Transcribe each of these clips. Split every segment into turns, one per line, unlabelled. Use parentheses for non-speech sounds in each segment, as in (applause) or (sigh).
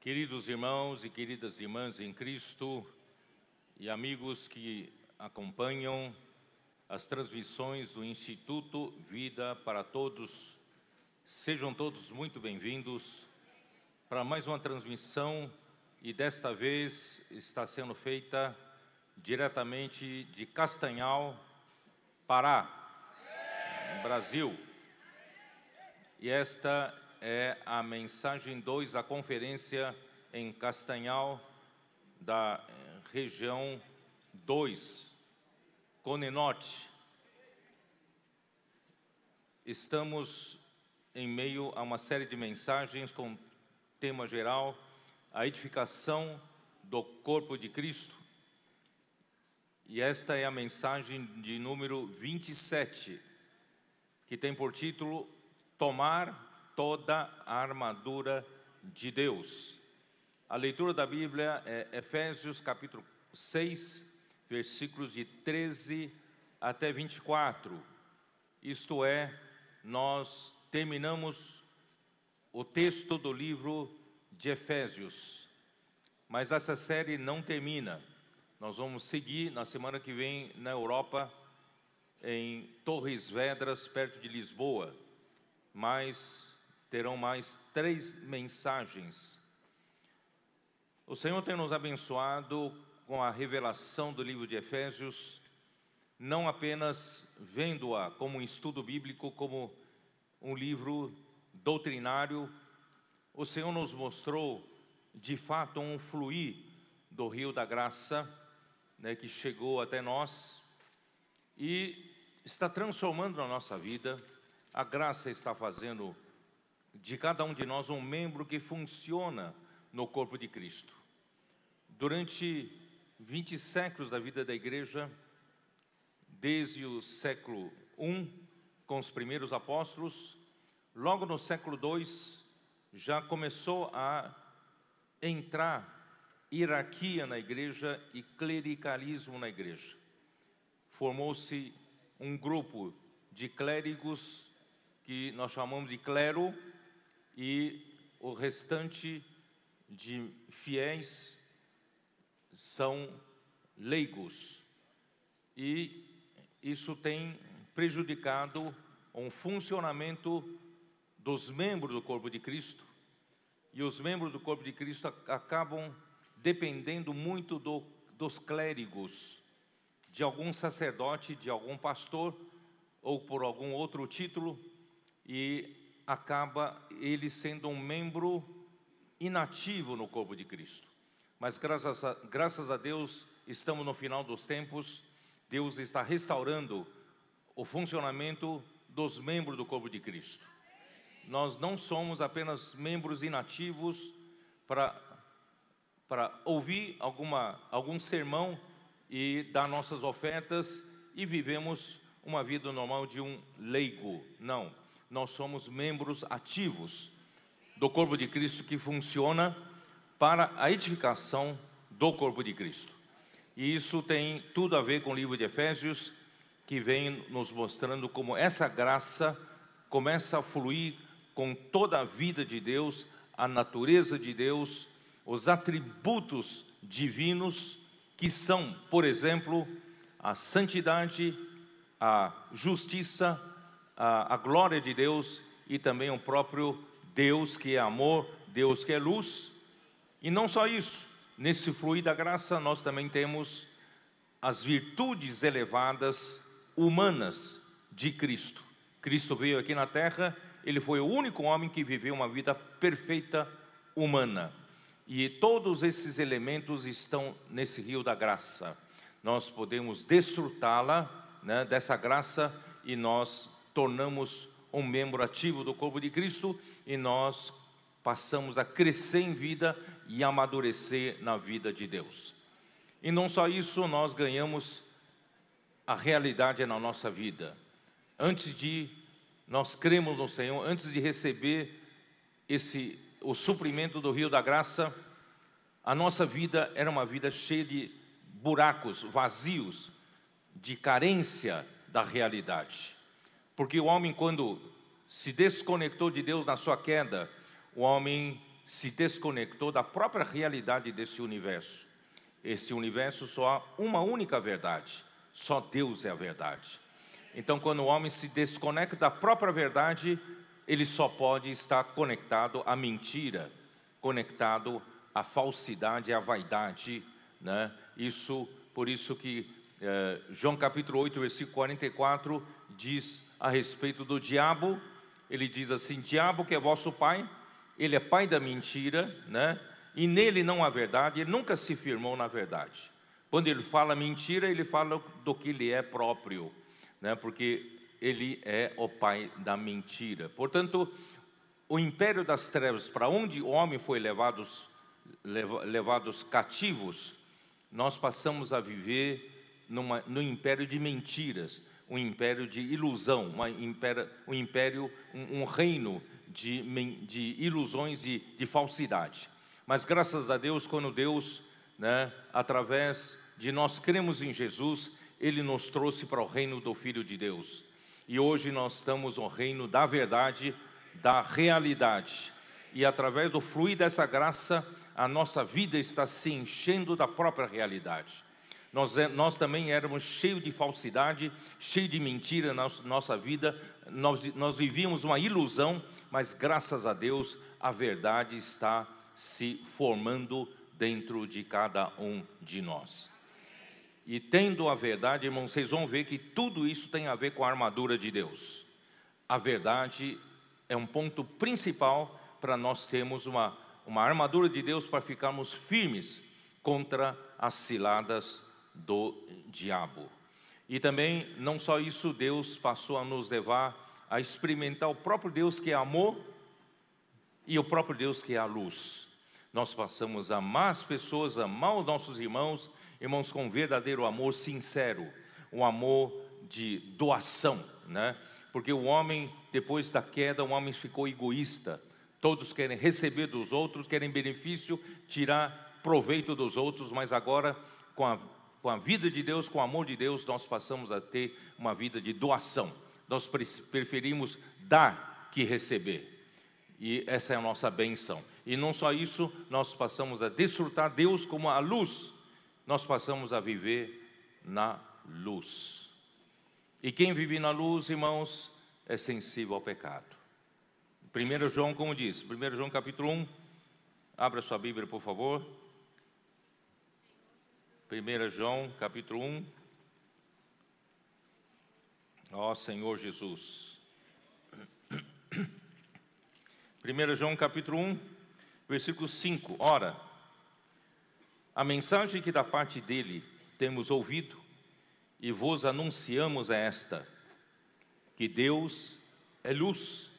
Queridos irmãos e queridas irmãs em Cristo e amigos que acompanham as transmissões do Instituto Vida para Todos, sejam todos muito bem-vindos para mais uma transmissão e desta vez está sendo feita diretamente de Castanhal, Pará, Brasil. E esta é a mensagem 2 da conferência em Castanhal, da eh, região 2, Cone Norte. Estamos em meio a uma série de mensagens com tema geral, a edificação do corpo de Cristo. E esta é a mensagem de número 27, que tem por título Tomar toda a armadura de Deus. A leitura da Bíblia é Efésios capítulo 6, versículos de 13 até 24. Isto é, nós terminamos o texto do livro de Efésios. Mas essa série não termina. Nós vamos seguir na semana que vem na Europa, em Torres Vedras, perto de Lisboa. Mas terão mais três mensagens. O Senhor tem nos abençoado com a revelação do livro de Efésios, não apenas vendo-a como um estudo bíblico, como um livro doutrinário, o Senhor nos mostrou de fato um fluir do rio da graça, né, que chegou até nós e está transformando a nossa vida. A graça está fazendo de cada um de nós um membro que funciona no corpo de Cristo. Durante 20 séculos da vida da igreja, desde o século I, com os primeiros apóstolos, logo no século II, já começou a entrar hierarquia na igreja e clericalismo na igreja. Formou-se um grupo de clérigos que nós chamamos de clero, e o restante de fiéis são leigos. E isso tem prejudicado um funcionamento dos membros do corpo de Cristo. E os membros do corpo de Cristo acabam dependendo muito do, dos clérigos, de algum sacerdote, de algum pastor ou por algum outro título, e acaba ele sendo um membro inativo no corpo de Cristo. Mas graças a, graças a Deus, estamos no final dos tempos, Deus está restaurando o funcionamento dos membros do corpo de Cristo. Nós não somos apenas membros inativos para, ouvir alguma, algum sermão e dar nossas ofertas e vivemos uma vida normal de um leigo. Não nós somos membros ativos do corpo de Cristo que funciona para a edificação do corpo de Cristo. E isso tem tudo a ver com o livro de Efésios, que vem nos mostrando como essa graça começa a fluir com toda a vida de Deus, a natureza de Deus, os atributos divinos, que são, por exemplo, a santidade, a justiça, a, a glória de Deus e também o próprio Deus que é amor, Deus que é luz. E não só isso, nesse fluir da graça nós também temos as virtudes elevadas humanas de Cristo. Cristo veio aqui na terra, ele foi o único homem que viveu uma vida perfeita humana. E todos esses elementos estão nesse rio da graça. Nós podemos desfrutá-la, né, dessa graça, e nós tornamos um membro ativo do corpo de Cristo e nós passamos a crescer em vida e amadurecer na vida de Deus. E não só isso, nós ganhamos a realidade na nossa vida. Antes de nós cremos no Senhor, antes de receber esse o suprimento do rio da graça, a nossa vida era uma vida cheia de buracos, vazios, de carência da realidade. Porque o homem, quando se desconectou de Deus na sua queda, o homem se desconectou da própria realidade desse universo. Esse universo só há uma única verdade, só Deus é a verdade. Então, quando o homem se desconecta da própria verdade, ele só pode estar conectado à mentira, conectado à falsidade, à vaidade, né? Isso, por isso que eh, João capítulo 8, versículo 44 diz a respeito do diabo, ele diz assim: Diabo que é vosso pai, ele é pai da mentira, né? E nele não há verdade, ele nunca se firmou na verdade. Quando ele fala mentira, ele fala do que ele é próprio, né? Porque ele é o pai da mentira. Portanto, o império das trevas, para onde o homem foi levados, levados cativos, nós passamos a viver numa, no império de mentiras, um império de ilusão, uma império, um império, um, um reino de, de ilusões e de falsidade. Mas graças a Deus, quando Deus, né, através de nós cremos em Jesus, Ele nos trouxe para o reino do Filho de Deus. E hoje nós estamos no reino da verdade, da realidade. E através do fluir dessa graça, a nossa vida está se enchendo da própria realidade. Nós, é, nós também éramos cheios de falsidade, cheios de mentira na nossa vida, nós, nós vivíamos uma ilusão, mas graças a Deus a verdade está se formando dentro de cada um de nós. E tendo a verdade, irmãos, vocês vão ver que tudo isso tem a ver com a armadura de Deus. A verdade é um ponto principal para nós termos uma, uma armadura de Deus para ficarmos firmes contra as ciladas do diabo. E também, não só isso, Deus passou a nos levar a experimentar o próprio Deus que é amor e o próprio Deus que é a luz. Nós passamos a amar as pessoas, amar os nossos irmãos, irmãos com verdadeiro amor sincero, um amor de doação, né? Porque o homem, depois da queda, o homem ficou egoísta. Todos querem receber dos outros, querem benefício, tirar proveito dos outros, mas agora, com a com a vida de Deus, com o amor de Deus, nós passamos a ter uma vida de doação. Nós preferimos dar que receber. E essa é a nossa benção. E não só isso, nós passamos a desfrutar Deus como a luz. Nós passamos a viver na luz. E quem vive na luz, irmãos, é sensível ao pecado. 1 João, como diz, 1 João capítulo 1, abra sua Bíblia, por favor. 1 João capítulo 1. Ó Senhor Jesus. 1 João capítulo 1, versículo 5. Ora, a mensagem que da parte dele temos ouvido e vos anunciamos é esta: que Deus é luz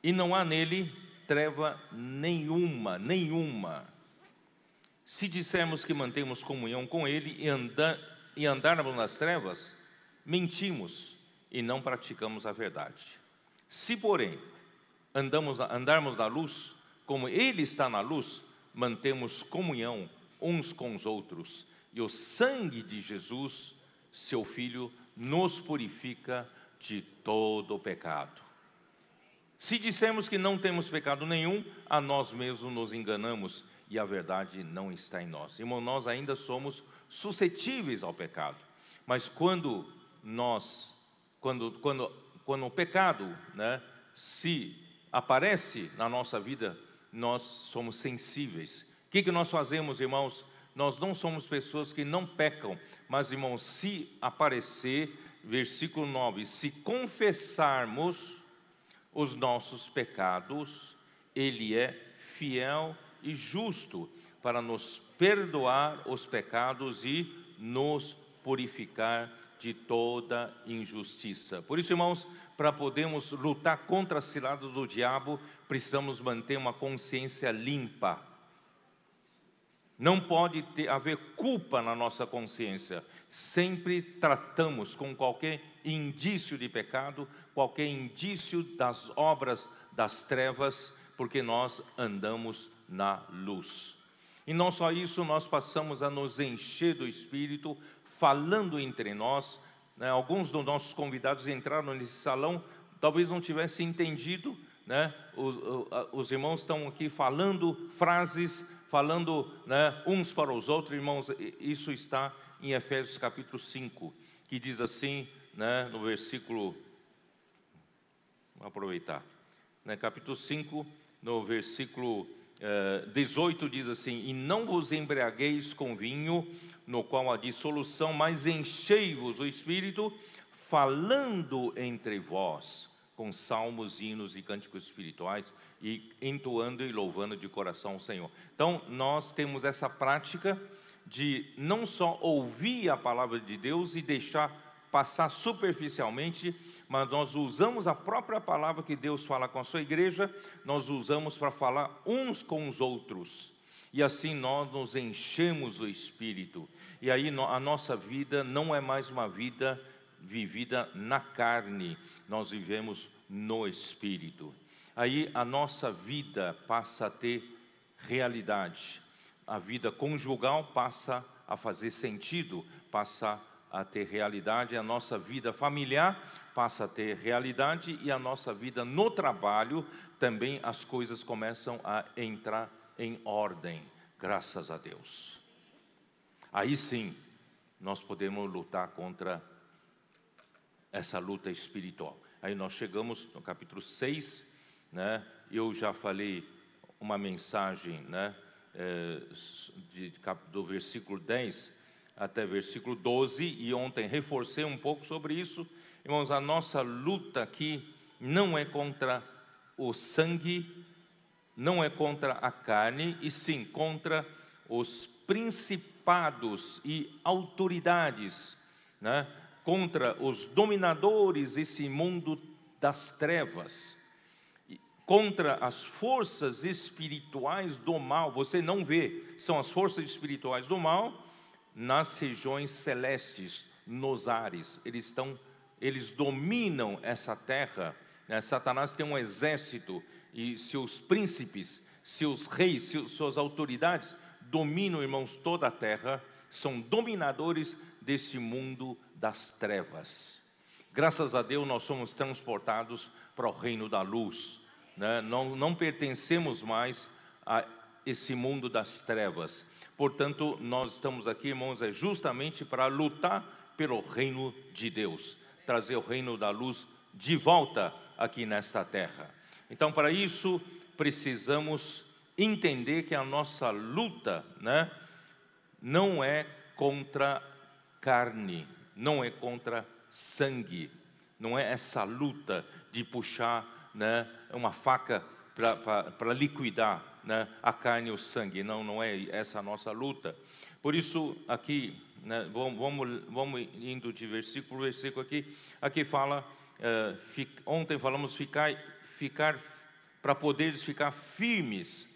e não há nele treva nenhuma, nenhuma. Se dissermos que mantemos comunhão com Ele e, anda, e andarmos nas trevas, mentimos e não praticamos a verdade. Se, porém, andamos, andarmos na luz, como Ele está na luz, mantemos comunhão uns com os outros, e o sangue de Jesus, seu Filho, nos purifica de todo o pecado. Se dissermos que não temos pecado nenhum, a nós mesmos nos enganamos e a verdade não está em nós. Irmão, nós ainda somos suscetíveis ao pecado, mas quando nós, quando, quando, quando o pecado né, se aparece na nossa vida, nós somos sensíveis. O que, que nós fazemos, irmãos? Nós não somos pessoas que não pecam, mas, irmãos, se aparecer, versículo 9: se confessarmos os nossos pecados, Ele é fiel justo para nos perdoar os pecados e nos purificar de toda injustiça. Por isso, irmãos, para podermos lutar contra as ciladas do diabo, precisamos manter uma consciência limpa. Não pode ter, haver culpa na nossa consciência. sempre tratamos com qualquer indício de pecado, qualquer indício das obras das trevas, porque nós andamos na luz. E não só isso, nós passamos a nos encher do Espírito, falando entre nós. Né? Alguns dos nossos convidados entraram nesse salão, talvez não tivessem entendido, né? Os, os, irmãos estão aqui falando frases, falando né, uns para os outros, irmãos, isso está em Efésios capítulo 5, que diz assim, né, no versículo, vamos aproveitar, né, capítulo 5, no versículo 18 diz assim: E não vos embriagueis com vinho, no qual há dissolução, mas enchei-vos o espírito, falando entre vós com salmos, hinos e cânticos espirituais e entoando e louvando de coração o Senhor. Então, nós temos essa prática de não só ouvir a palavra de Deus e deixar passar superficialmente, mas nós usamos a própria palavra que Deus fala com a sua igreja, nós usamos para falar uns com os outros. E assim nós nos enchemos do Espírito. E aí a nossa vida não é mais uma vida vivida na carne, nós vivemos no Espírito. Aí a nossa vida passa a ter realidade, a vida conjugal passa a fazer sentido, passa a ter realidade, a nossa vida familiar passa a ter realidade e a nossa vida no trabalho também as coisas começam a entrar em ordem, graças a Deus. Aí sim, nós podemos lutar contra essa luta espiritual. Aí nós chegamos no capítulo 6, né? Eu já falei uma mensagem, né? É, de, do versículo 10 até versículo 12, e ontem reforcei um pouco sobre isso. Irmãos, a nossa luta aqui não é contra o sangue, não é contra a carne, e sim contra os principados e autoridades, né? contra os dominadores desse mundo das trevas, contra as forças espirituais do mal. Você não vê, são as forças espirituais do mal nas regiões celestes, nos ares. Eles estão, eles dominam essa terra. Né? Satanás tem um exército e seus príncipes, seus reis, seus, suas autoridades dominam, irmãos, toda a terra. São dominadores desse mundo das trevas. Graças a Deus nós somos transportados para o reino da luz. Né? Não, não pertencemos mais a esse mundo das trevas. Portanto, nós estamos aqui, irmãos, é justamente para lutar pelo reino de Deus, trazer o reino da luz de volta aqui nesta terra. Então, para isso, precisamos entender que a nossa luta, né, não é contra carne, não é contra sangue, não é essa luta de puxar né, uma faca para liquidar né, a carne e o sangue, não, não é essa a nossa luta. Por isso, aqui, né, vamos, vamos, indo de versículo por versículo aqui, aqui fala, uh, fic, ontem falamos ficar, ficar para poderes ficar firmes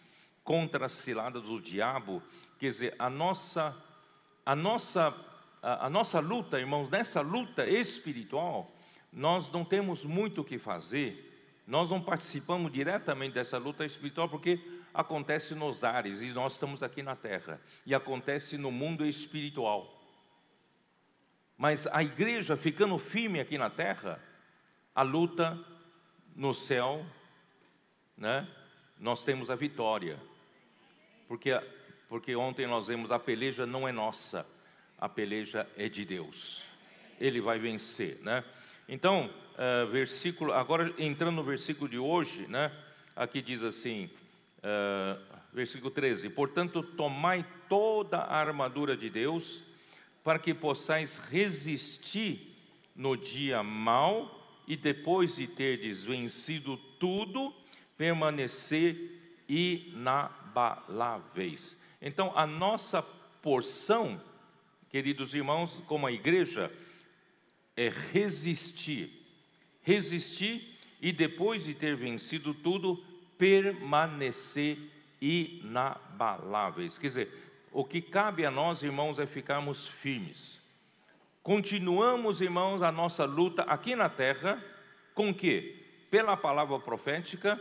contra as ciladas do diabo, quer dizer, a nossa, a nossa a, a nossa luta, irmãos, nessa luta espiritual, nós não temos muito o que fazer, nós não participamos diretamente dessa luta espiritual porque acontece nos ares e nós estamos aqui na terra e acontece no mundo espiritual. Mas a igreja ficando firme aqui na terra, a luta no céu, né? Nós temos a vitória. Porque porque ontem nós vemos a peleja não é nossa, a peleja é de Deus. Ele vai vencer, né? Então, uh, versículo, agora entrando no versículo de hoje, né? Aqui diz assim, uh, versículo 13: Portanto, tomai toda a armadura de Deus, para que possais resistir no dia mau e depois de terdes vencido tudo, permanecer inabaláveis. Então, a nossa porção queridos irmãos, como a igreja, é resistir. Resistir e depois de ter vencido tudo, permanecer inabaláveis. Quer dizer, o que cabe a nós, irmãos, é ficarmos firmes. continuamos, irmãos, a nossa luta aqui na terra, com que? Pela palavra profética,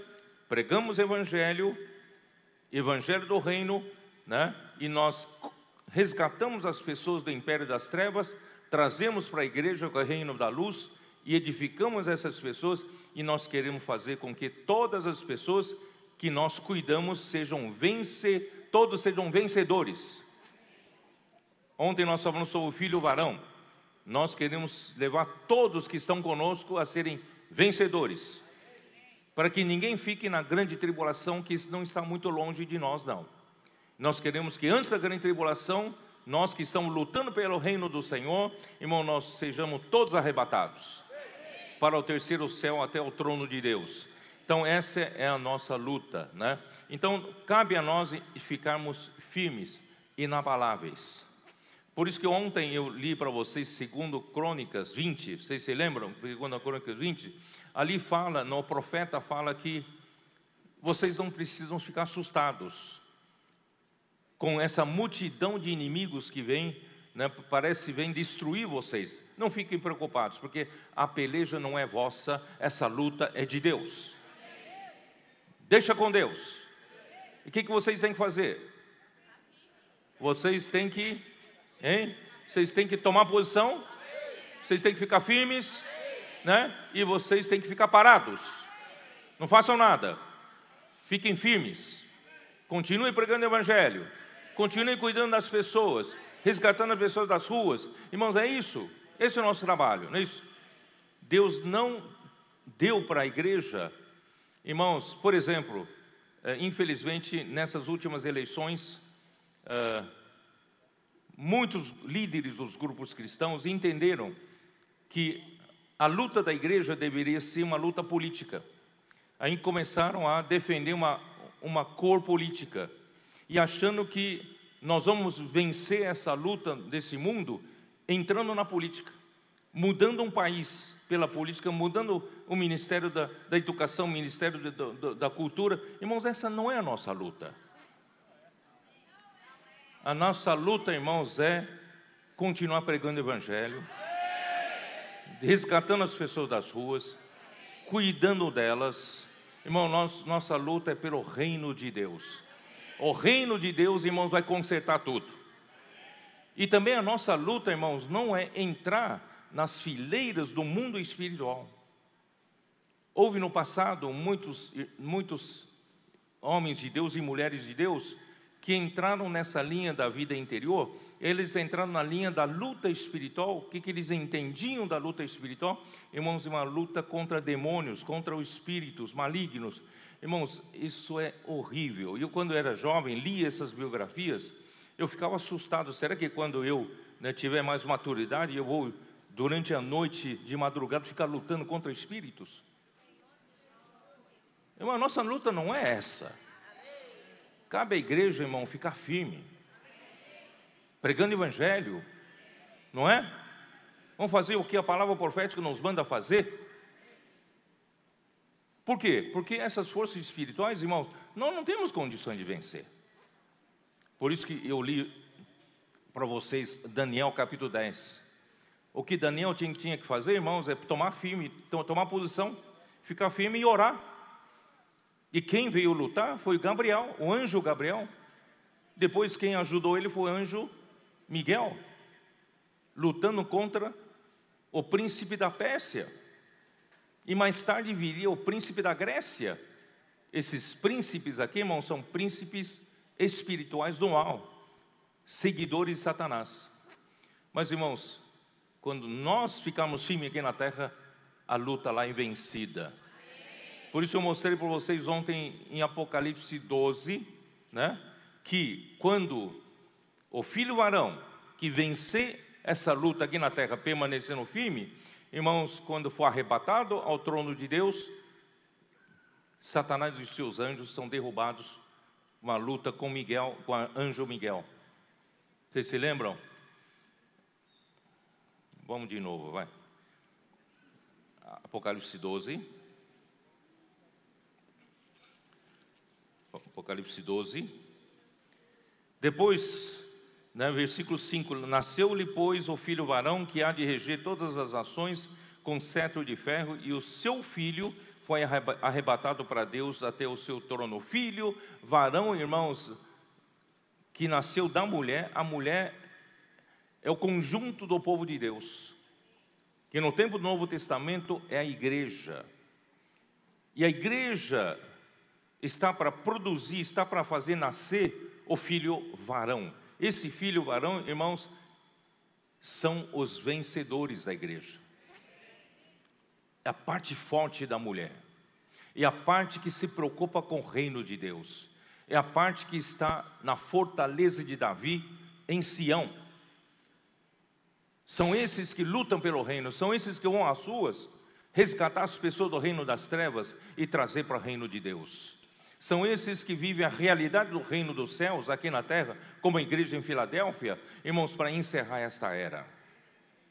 pregamos evangelho, evangelho do reino, né? E nós resgatamos as pessoas do império das trevas, trazemos para a igreja o reino da luz e edificamos essas pessoas e nós queremos fazer com que todas as pessoas que nós cuidamos sejam vence, todos sejam vencedores. Ontem nós falamos sobre o filho varão nós queremos levar todos que estão conosco a serem vencedores, para que ninguém fique na grande tribulação, que não está muito longe de nós, não. Nós queremos que antes da grande tribulação, nós que estamos lutando pelo reino do Senhor, irmão, nós sejamos todos arrebatados para o terceiro céu até o trono de Deus. Então, essa é a nossa luta, né? Então, cabe a nós ficarmos firmes, inabaláveis. Por isso que ontem eu li para vocês segundo Crônicas 20, vocês se lembram? Segundo Crônicas 20, ali fala, no profeta fala que vocês não precisam ficar assustados com essa multidão de inimigos que vem, né, parece vem destruir vocês. Não fiquem preocupados, porque a peleja não é vossa, essa luta é de Deus. Deixa com Deus. E o que, que vocês têm que fazer? Vocês têm que Hein? Vocês têm que tomar posição, vocês têm que ficar firmes, né? E vocês têm que ficar parados. Não façam nada. Fiquem firmes. Continuem pregando o evangelho. Continuem cuidando das pessoas, resgatando as pessoas das ruas. Irmãos, é isso. Esse é o nosso trabalho, não é isso? Deus não deu para a igreja, irmãos, por exemplo, eh, infelizmente nessas últimas eleições, eh, muitos líderes dos grupos cristãos entenderam que a luta da igreja deveria ser uma luta política. Aí começaram a defender uma, uma cor política e achando que nós vamos vencer essa luta desse mundo entrando na política, mudando um país pela política, mudando o Ministério da, da Educação, o Ministério da, da, Cultura. Irmãos, essa não é a nossa luta. A nossa luta, irmãos, é continuar pregando o Evangelho, resgatando as pessoas das ruas, cuidando delas. Irmão, nós, nossa luta é pelo reino de Deus. O reino de Deus, irmãos, vai consertar tudo. E também a nossa luta, irmãos, não é entrar nas fileiras do mundo espiritual. Houve no passado muitos, muitos homens de Deus e mulheres de Deus que entraram nessa linha da vida interior, eles entraram na linha da luta espiritual. O que, que eles entendiam da luta espiritual? Irmãos, uma luta contra demônios, contra os espíritos malignos. Irmãos, isso é horrível. Eu, quando era jovem, li essas biografias, eu ficava assustado. Será que quando eu né, tiver mais maturidade, eu vou, durante a noite, de madrugada, ficar lutando contra espíritos? Irmão, a nossa luta não é essa. Cabe à igreja, irmão, ficar firme, pregando o evangelho, não é? Vamos fazer o que a palavra profética nos manda fazer. Por quê? Porque essas forças espirituais, irmãos, nós não temos condições de vencer. Por isso que eu li para vocês Daniel capítulo 10. O que Daniel tinha, que fazer, irmãos, é tomar firme, tomar posição, ficar firme e orar. E quem veio lutar foi Gabriel, o anjo Gabriel. Depois quem ajudou ele foi o anjo Miguel, lutando contra o príncipe da Pérsia. E mais tarde viria o príncipe da Grécia. Esses príncipes aqui, irmãos, são príncipes espirituais do mal, seguidores de Satanás. Mas, irmãos, quando nós ficamos firmes aqui na terra, a luta lá é vencida. Por isso eu mostrei para vocês ontem em Apocalipse 12, né, que quando o filho varão que vencer essa luta aqui na terra, permanecendo firme, irmãos, quando for arrebatado ao trono de Deus, Satanás e os seus anjos são derrubados uma luta com Miguel, com o anjo Miguel. Vocês se lembram? Vamos de novo, vai. Apocalipse 12. Apocalipse 12. Depois né, versículo 5: Nasceu-lhe, pois, o filho varão que há de reger todas as ações com cetro de ferro, e o seu filho foi arrebatado para Deus até o seu trono. Filho, varão, irmãos, que nasceu da mulher, a mulher é o conjunto do povo de Deus, que no tempo do Novo Testamento é a igreja. E a igreja está para produzir, está para fazer nascer o filho varão. Esse filho varão, irmãos, são os vencedores da igreja. É a parte forte da mulher. É a parte que se preocupa com o reino de Deus. É a parte que está na fortaleza de Davi, em Sião. São esses que lutam pelo reino, são esses que vão às ruas resgatar as pessoas do reino das trevas e trazer para o reino de Deus. São esses que vivem a realidade do reino dos céus aqui na terra, como a igreja em Filadélfia, irmãos, para encerrar esta era.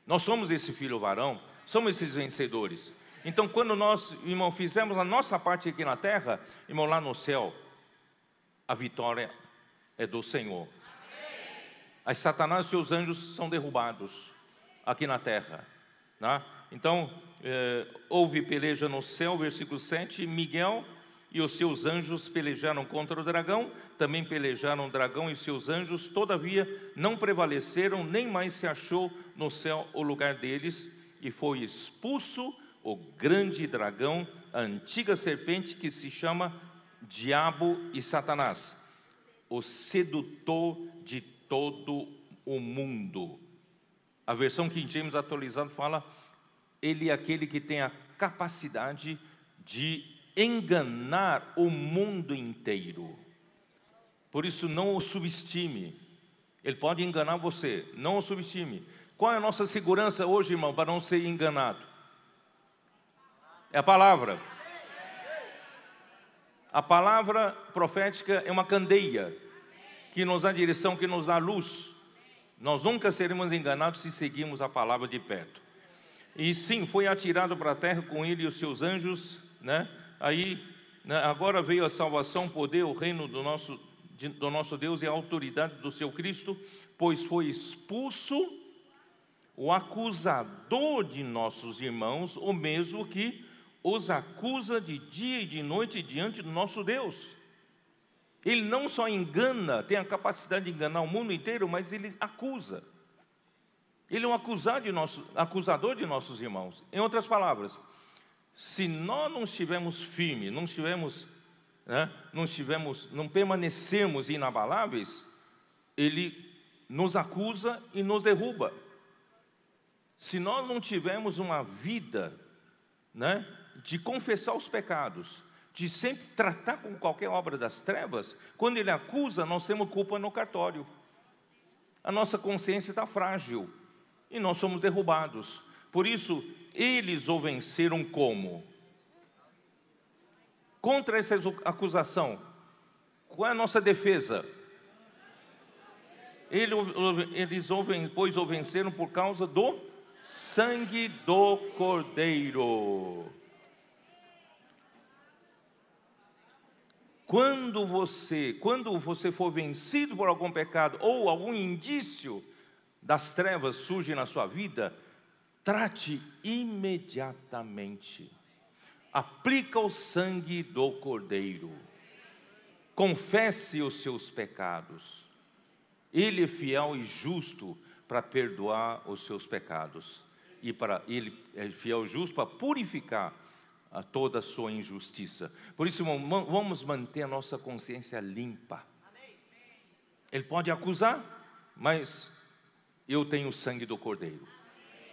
Nós somos esse filho varão, somos esses vencedores. Então, quando nós, irmão, fizemos a nossa parte aqui na terra, irmão, lá no céu, a vitória é do Senhor. As Satanás e seus anjos são derrubados aqui na terra. Né? Então, eh, houve peleja no céu, versículo 7, Miguel e os seus anjos pelejaram contra o dragão, também pelejaram o dragão e seus anjos, todavia não prevaleceram, nem mais se achou no céu o lugar deles, e foi expulso o grande dragão, a antiga serpente que se chama Diabo e Satanás, o sedutor de todo o mundo. A versão King James atualizada fala: ele é aquele que tem a capacidade de enganar o mundo inteiro. Por isso, não o subestime. Ele pode enganar você, não o subestime. Qual é a nossa segurança hoje, irmão, para não ser enganado? É a palavra. A palavra profética é uma candeia que nos dá direção, que nos dá luz. Nós nunca seremos enganados se seguirmos a palavra de perto. E sim, foi atirado para a terra com ele e os seus anjos, né? Aí, né, agora veio a salvação, o poder, o reino do nosso, do nosso Deus e a autoridade do seu Cristo, pois foi expulso o acusador de nossos irmãos, o mesmo que os acusa de dia e de noite diante do nosso Deus. Ele não só engana, tem a capacidade de enganar o mundo inteiro, mas ele acusa. Ele é um de, nosso, acusador de nossos irmãos. Em outras palavras, se nós não estivermos firmes, não estivermos, né, não estivermos, não permanecermos inabaláveis, ele nos acusa e nos derruba. Se nós não tivermos uma vida, né, de confessar os pecados, de sempre tratar com qualquer obra das trevas, quando ele acusa, nós temos culpa no cartório. A nossa consciência está frágil e nós somos derrubados. Por isso, eles o venceram como? Contra essa acusação, qual é a nossa defesa? Eles, pois, o venceram por causa do sangue do Cordeiro. Quando você, quando você for vencido por algum pecado ou algum indício das trevas surge na sua vida, trate imediatamente. Aplica o sangue do Cordeiro. Confesse os seus pecados. Ele é fiel e justo para perdoar os seus pecados. E para ele é fiel e justo para purificar a toda a sua injustiça. Por isso, irmão, vamos manter a nossa consciência limpa. Ele pode acusar, mas eu tenho o sangue do Cordeiro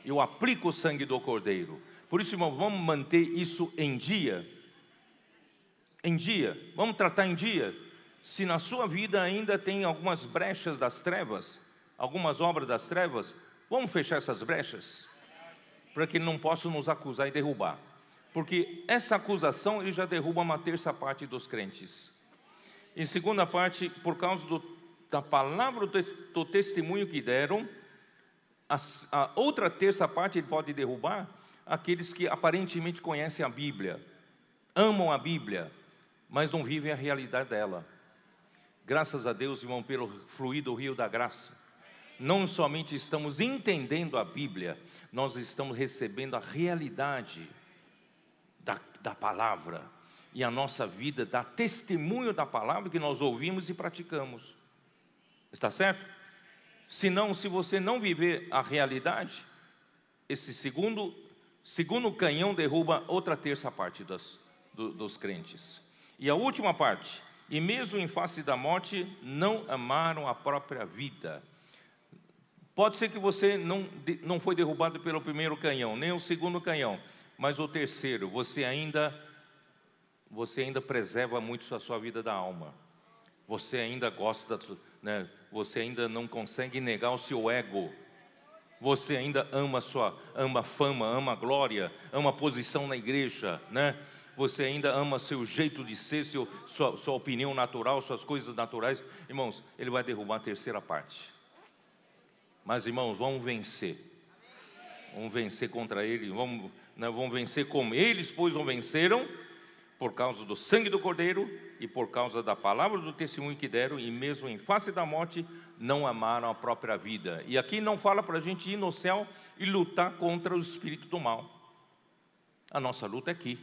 eu aplico o sangue do Cordeiro. Por isso, irmão, vamos manter isso em dia. Em dia, vamos tratar em dia. Se na sua vida ainda tem algumas brechas das trevas, algumas obras das trevas, vamos fechar essas brechas, para que ele não possa nos acusar e derrubar. Porque essa acusação ele já derruba uma terça parte dos crentes. Em segunda parte, por causa do, da palavra do testemunho que deram, a, a outra terça parte ele pode derrubar aqueles que aparentemente conhecem a Bíblia, amam a Bíblia, mas não vivem a realidade dela. Graças a Deus, irmão, pelo fluir do rio da graça, não somente estamos entendendo a Bíblia, nós estamos recebendo a realidade da, da palavra. E a nossa vida dá testemunho da palavra que nós ouvimos e praticamos. Está certo? Senão, se você não viver a realidade, esse segundo, segundo canhão derruba outra terça parte das, do, dos crentes. E a última parte, e mesmo em face da morte, não amaram a própria vida. Pode ser que você não, não foi derrubado pelo primeiro canhão, nem o segundo canhão, mas o terceiro, você ainda você ainda preserva muito a sua vida da alma. Você ainda gosta, né, você ainda não consegue negar o seu ego. Você ainda ama sua ama fama, ama glória, ama posição na igreja, né? Você ainda ama seu jeito de ser, seu, sua, sua opinião natural, suas coisas naturais. Irmãos, ele vai derrubar a terceira parte. Mas, irmãos, vamos vencer. Vamos vencer contra ele. Vamos, né, vamos vencer como eles, pois, não venceram por causa do sangue do Cordeiro e por causa da palavra do testemunho que deram, e mesmo em face da morte, não amaram a própria vida. E aqui não fala para a gente ir no céu e lutar contra o espírito do mal. A nossa luta é aqui,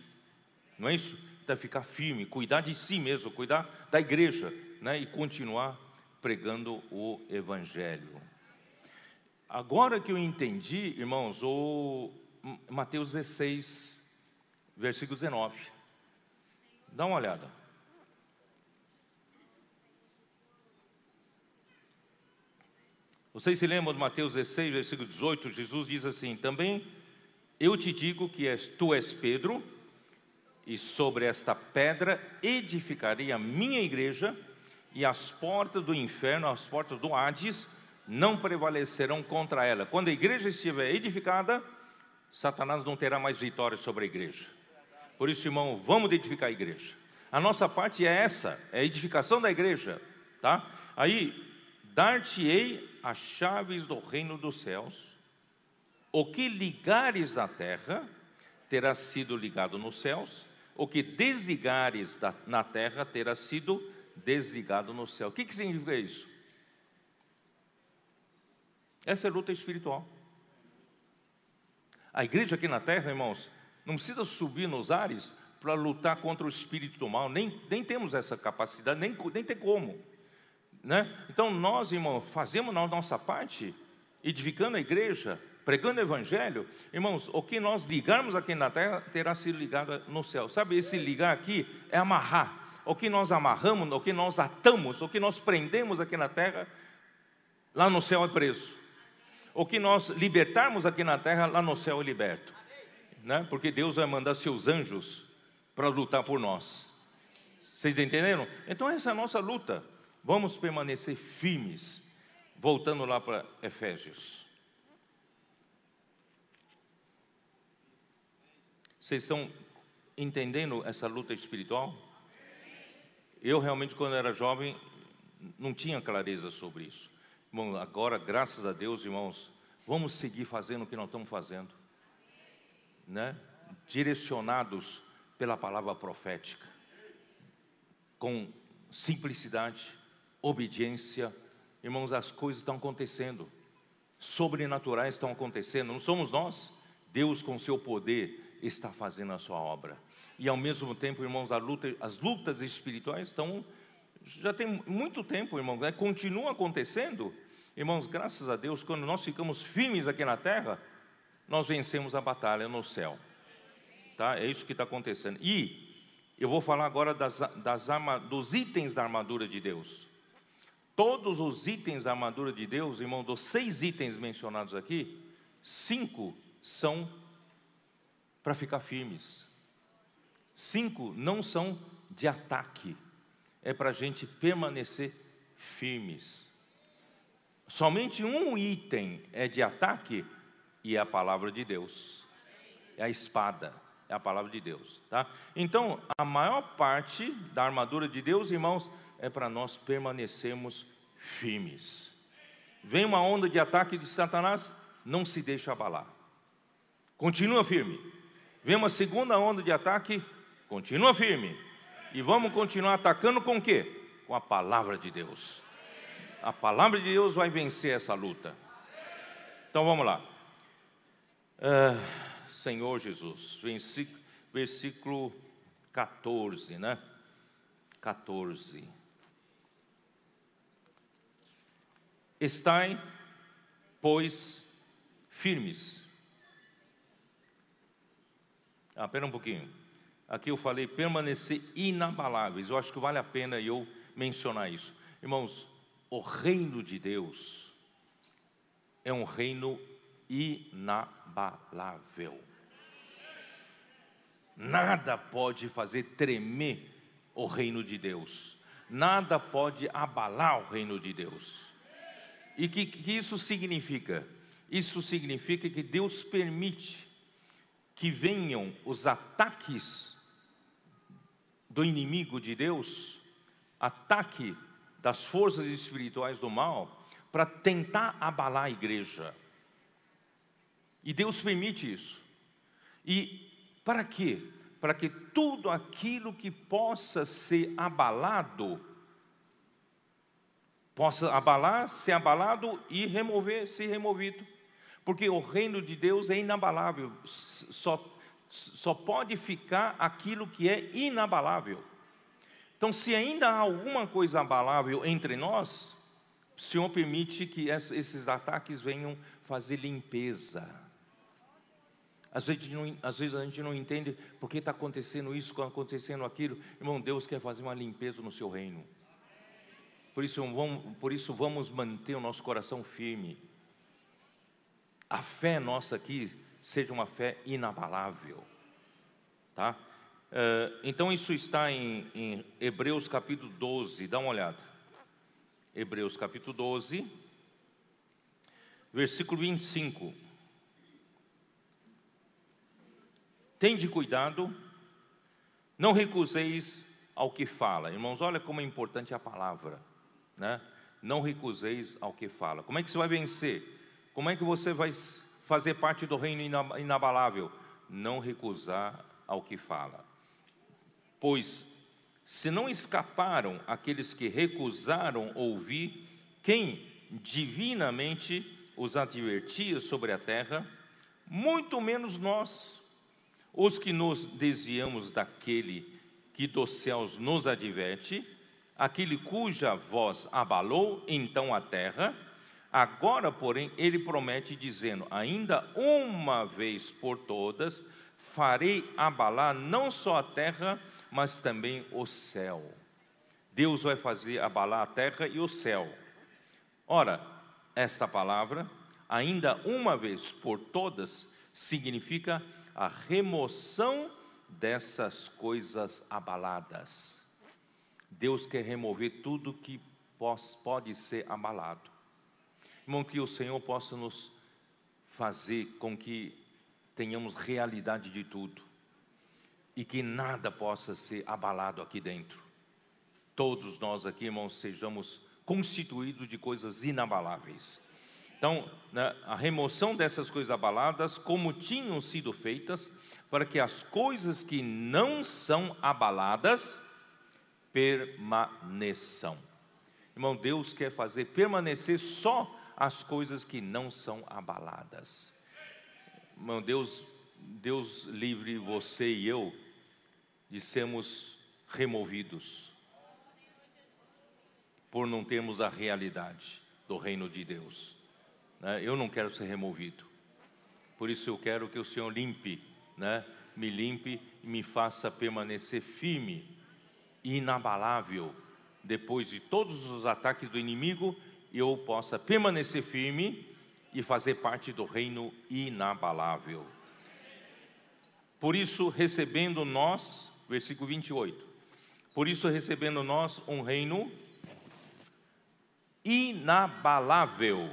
não é isso? Então, ficar firme, cuidar de si mesmo, cuidar da igreja, né? e continuar pregando o Evangelho. Agora que eu entendi, irmãos, o Mateus 16, versículo 19. Dá uma olhada. Vocês se lembram de Mateus 16, versículo 18? Jesus diz assim: Também eu te digo que és, tu és Pedro, e sobre esta pedra edificarei a minha igreja, e as portas do inferno, as portas do Hades, não prevalecerão contra ela. Quando a igreja estiver edificada, Satanás não terá mais vitória sobre a igreja. Por isso, irmão, vamos edificar a igreja. A nossa parte é essa, é a edificação da igreja, tá? Aí, dar-te-ei as chaves do reino dos céus. O que ligares na terra terá sido ligado nos céus, o que desligares na terra terá sido desligado no céu. O que, que significa isso? Essa é luta espiritual. A igreja aqui na terra, irmãos, não precisa subir nos ares para lutar contra o espírito do mal, nem, nem temos essa capacidade, nem, nem tem como. Né? Então, nós, irmãos, fazemos a nossa parte, edificando a igreja, pregando o evangelho, irmãos, o que nós ligarmos aqui na terra terá sido ligado no céu. Sabe, esse ligar aqui é amarrar. O que nós amarramos, o que nós atamos, o que nós prendemos aqui na terra, lá no céu é preso. O que nós libertarmos aqui na terra, lá no céu é liberto né? porque Deus vai mandar seus anjos para lutar por nós. Vocês entenderam? Então, essa é a nossa luta. Vamos permanecer firmes. Voltando lá para Efésios. Vocês estão entendendo essa luta espiritual? Eu realmente, quando era jovem, não tinha clareza sobre isso. Bom, agora, graças a Deus, irmãos, vamos seguir fazendo o que nós estamos fazendo né, direcionados pela palavra profética, com simplicidade, obediência. Irmãos, as coisas estão acontecendo, sobrenaturais estão acontecendo, não somos nós, Deus, com seu poder, está fazendo a sua obra. E ao mesmo tempo, irmãos, luta, as lutas espirituais estão, já tem muito tempo, irmãos, né, continuam acontecendo. Irmãos, graças a Deus, quando nós ficamos firmes aqui na terra, nós vencemos a batalha no céu. Tá? É isso que está acontecendo. E eu vou falar agora das, das arma, dos itens da armadura de Deus. Todos os itens da armadura de Deus, irmão, dos seis itens mencionados aqui, cinco são para ficar firmes. Cinco não são de ataque, é para a gente permanecer firmes. Somente um item é de ataque e é a palavra de Deus. É a espada, é a palavra de Deus, tá? Então, a maior parte da armadura de Deus, irmãos, é para nós permanecermos firmes. Vem uma onda de ataque de Satanás, não se deixa abalar. Continua firme. Vem uma segunda onda de ataque, continua firme. E vamos continuar atacando com o quê? Com a palavra de Deus. A palavra de Deus vai vencer essa luta. Então vamos lá. Uh, Senhor Jesus, versículo 14, né? 14. Estai, pois, firmes. Ah, espera um pouquinho. Aqui eu falei permanecer inabaláveis. Eu acho que vale a pena eu mencionar isso. Irmãos, o reino de Deus é um reino inabalável. Nada pode fazer tremer o reino de Deus. Nada pode abalar o reino de Deus. E o que, que isso significa? Isso significa que Deus permite que venham os ataques do inimigo de Deus, ataque das forças espirituais do mal, para tentar abalar a igreja. E Deus permite isso. E para quê? Para que tudo aquilo que possa ser abalado, possa abalar, ser abalado e remover, ser removido. Porque o reino de Deus é inabalável, só, só pode ficar aquilo que é inabalável. Então, se ainda há alguma coisa abalável entre nós, o Senhor permite que esses ataques venham fazer limpeza. Às vezes, não, às vezes a gente não entende por que está acontecendo isso, acontecendo aquilo. Irmão, Deus quer fazer uma limpeza no seu reino. Por isso, vamos, por isso vamos manter o nosso coração firme. A fé nossa aqui seja uma fé inabalável. Tá? Uh, então isso está em, em Hebreus capítulo 12, dá uma olhada. Hebreus capítulo 12, versículo 25. Tende cuidado, não recuseis ao que fala. Irmãos, olha como é importante a palavra, né? Não recuseis ao que fala. Como é que você vai vencer? Como é que você vai fazer parte do reino inabalável? Não recusar ao que fala. Pois se não escaparam aqueles que recusaram ouvir quem divinamente os advertia sobre a terra, muito menos nós os que nos desviamos daquele que dos céus nos adverte, aquele cuja voz abalou então a terra, agora, porém, ele promete, dizendo: Ainda uma vez por todas farei abalar não só a terra, mas também o céu. Deus vai fazer abalar a terra e o céu. Ora, esta palavra, ainda uma vez por todas, significa a remoção dessas coisas abaladas. Deus quer remover tudo que pode ser abalado. Irmão, que o Senhor possa nos fazer com que tenhamos realidade de tudo e que nada possa ser abalado aqui dentro. Todos nós aqui, irmãos, sejamos constituídos de coisas inabaláveis. Então, né, a remoção dessas coisas abaladas, como tinham sido feitas, para que as coisas que não são abaladas permaneçam. Irmão, Deus quer fazer permanecer só as coisas que não são abaladas. Irmão, Deus, Deus livre você e eu de sermos removidos por não termos a realidade do reino de Deus. Né? Eu não quero ser removido. Por isso eu quero que o Senhor limpe, né? me limpe e me faça permanecer firme inabalável. Depois de todos os ataques do inimigo, eu possa permanecer firme e fazer parte do reino inabalável. Por isso, recebendo nós, versículo 28, por isso, recebendo nós um reino inabalável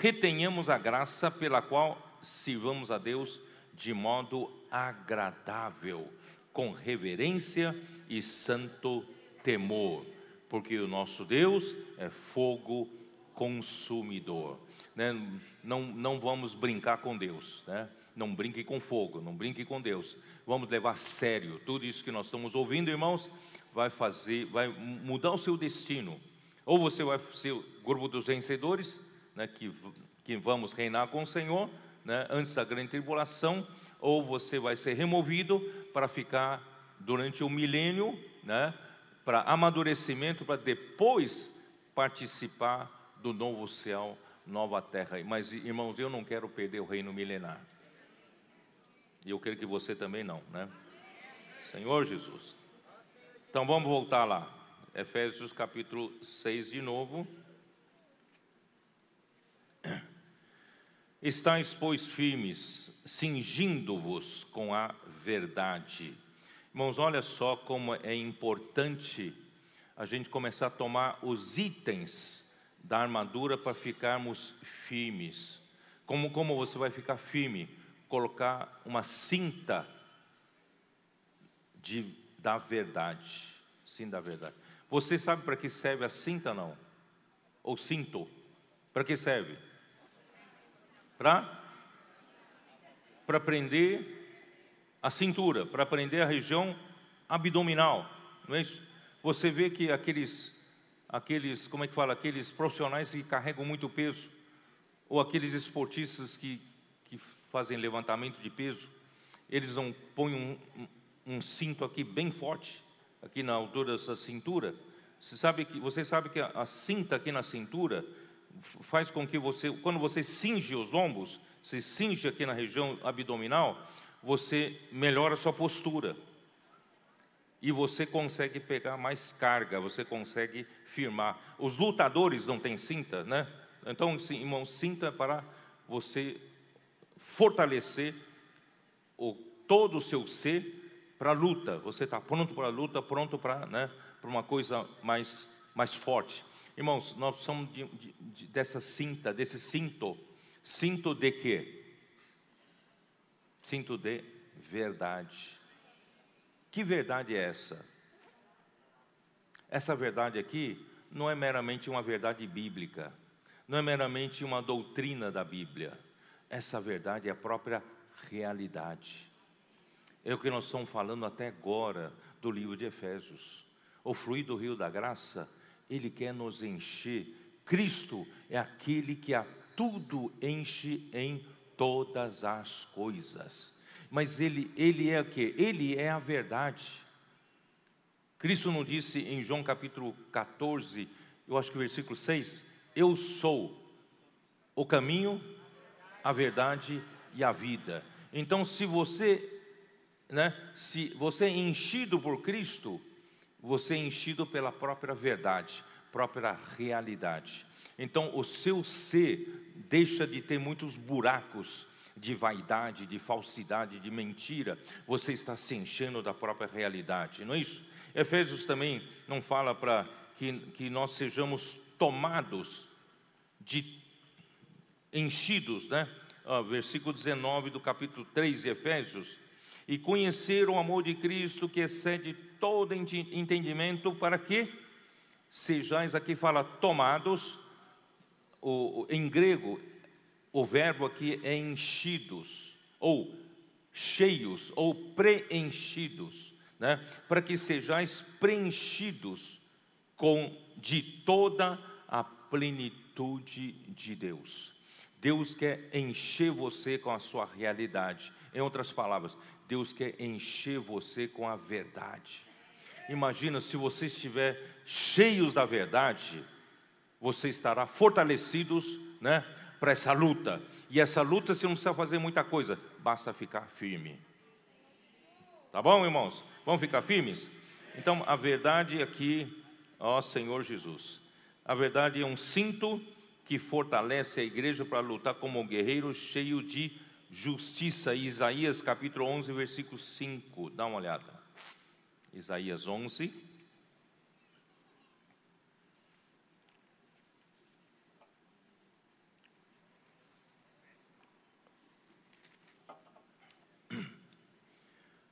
retenhamos a graça pela qual sirvamos a Deus de modo agradável, com reverência e santo temor, porque o nosso Deus é fogo consumidor. Né? Não, não vamos brincar com Deus, né? não brinque com fogo, não brinque com Deus. Vamos levar a sério tudo isso que nós estamos ouvindo, irmãos, vai fazer, vai mudar o seu destino, Ou você vai ser o grupo dos vencedores, né, que, que vamos reinar com o Senhor, né, antes da grande tribulação, ou você vai ser removido para ficar durante o milênio, né, para amadurecimento, para depois participar do novo céu, nova terra. Mas, irmãos, eu não quero perder o reino milenar. E eu creio que você também não, né? Senhor Jesus. Então vamos voltar lá. Efésios capítulo 6 de novo. (clears throat) Estais, pois, firmes, cingindo-vos com a verdade. Irmãos, olha só como é importante a gente começar a tomar os itens da armadura para ficarmos firmes. Como, como você vai ficar firme? Colocar uma cinta de, da verdade. Sim, da verdade. Você sabe para que serve a cinta, não? Ou cinto? Para que serve? Para? Para prender a cintura, para prender a região abdominal, não é isso? Você vê que aqueles, aqueles, como é que fala, aqueles profissionais que carregam muito peso, ou aqueles esportistas que, que fazem levantamento de peso, eles não põem um, um, cinto aqui bem forte, aqui na altura da cintura. Você sabe que, você sabe que a, a cinta aqui na cintura faz com que você, quando você cinge os lombos, se cinge aqui na região abdominal, você melhora a sua postura e você consegue pegar mais carga, você consegue firmar. Os lutadores não têm cinta, né? Então, irmão, cinta para você fortalecer o, todo o seu ser para a luta. Você está pronto para a luta, pronto para né, uma coisa mais, mais forte. Irmãos, nós precisamos de, de, dessa cinta, desse cinto. Cinto de quê? Cinto de verdade. Que verdade é essa? Essa verdade aqui não é meramente uma verdade bíblica, não é meramente uma doutrina da Bíblia. Essa verdade é a própria realidade. É o que nós estamos falando até agora do livro de Efésios. O fluir do rio da graça, ele quer nos encher. Cristo é aquele que a tudo enche em todas as coisas mas ele, ele é o que? Ele é a verdade. Cristo não disse em João capítulo 14, eu acho que versículo 6, eu sou o caminho, a verdade e a vida. Então, se você, né, se você é enchido por Cristo, você é enchido pela própria verdade, própria realidade. Então, o seu ser deixa de ter muitos buracos, de vaidade, de falsidade, de mentira, você está se enchendo da própria realidade, não é isso? Efésios também não fala para que, que nós sejamos tomados de enchidos, né? Versículo 19 do capítulo 3 de Efésios, e conhecer o amor de Cristo que excede todo entendimento, para que sejais, aqui fala tomados, o, em grego o verbo aqui é enchidos, ou cheios, ou preenchidos, né? para que sejais preenchidos com de toda a plenitude de Deus. Deus quer encher você com a sua realidade. Em outras palavras, Deus quer encher você com a verdade. Imagina se você estiver cheios da verdade, você estará fortalecidos, né? para essa luta. E essa luta você não precisa fazer muita coisa, basta ficar firme. Tá bom, irmãos? Vamos ficar firmes? Então, a verdade aqui, ó Senhor Jesus, a verdade é um cinto que fortalece a igreja para lutar como um guerreiro cheio de justiça. Isaías capítulo 11, versículo 5. Dá uma olhada. Isaías 11,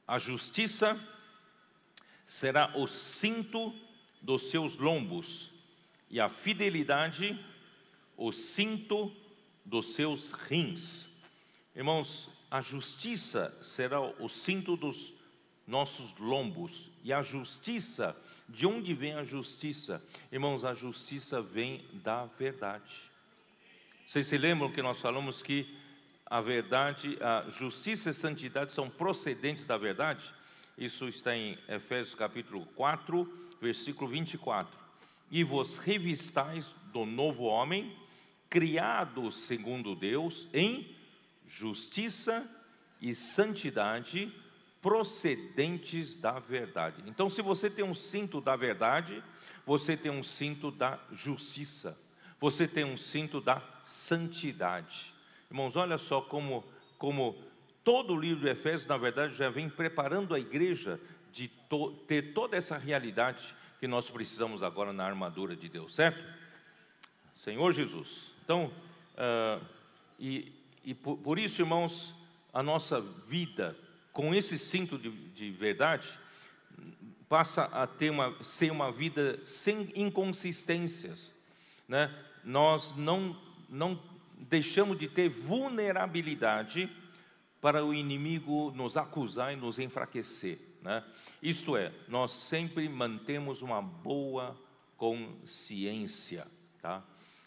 A justiça será o cinto dos seus lombos, e a fidelidade o cinto dos seus rins. Irmãos, a justiça será o cinto dos nossos lombos, e a justiça De onde vem a justiça? Irmãos, a justiça vem da verdade. Vocês se lembram que nós falamos que a verdade, a justiça e santidade são procedentes da verdade? Isso está em Efésios capítulo 4, versículo 24. E vos revistais do novo homem, criado segundo Deus, em justiça e santidade procedentes da verdade. Então, se você tem um cinto da verdade, você tem um cinto da justiça, você tem um cinto da santidade. Irmãos, olha só como, como todo o livro de Efésios, na verdade, já vem preparando a igreja de to, ter toda essa realidade que nós precisamos agora na armadura de Deus, certo? Senhor Jesus. Então, uh, e, e por, por isso, irmãos, a nossa vida com esse cinto de, de verdade passa a ter uma, ser uma vida sem inconsistências, né? Nós não não deixamos de ter vulnerabilidade para o inimigo nos acusar e nos enfraquecer, né? Isto é, nós sempre mantemos uma boa consciência, tá?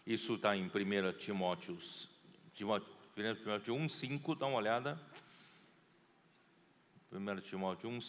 Isso está em 1 Timóteo, Timóteo 1 Timóteo 1, 5, dá uma olhada. 1 Timóteo 1,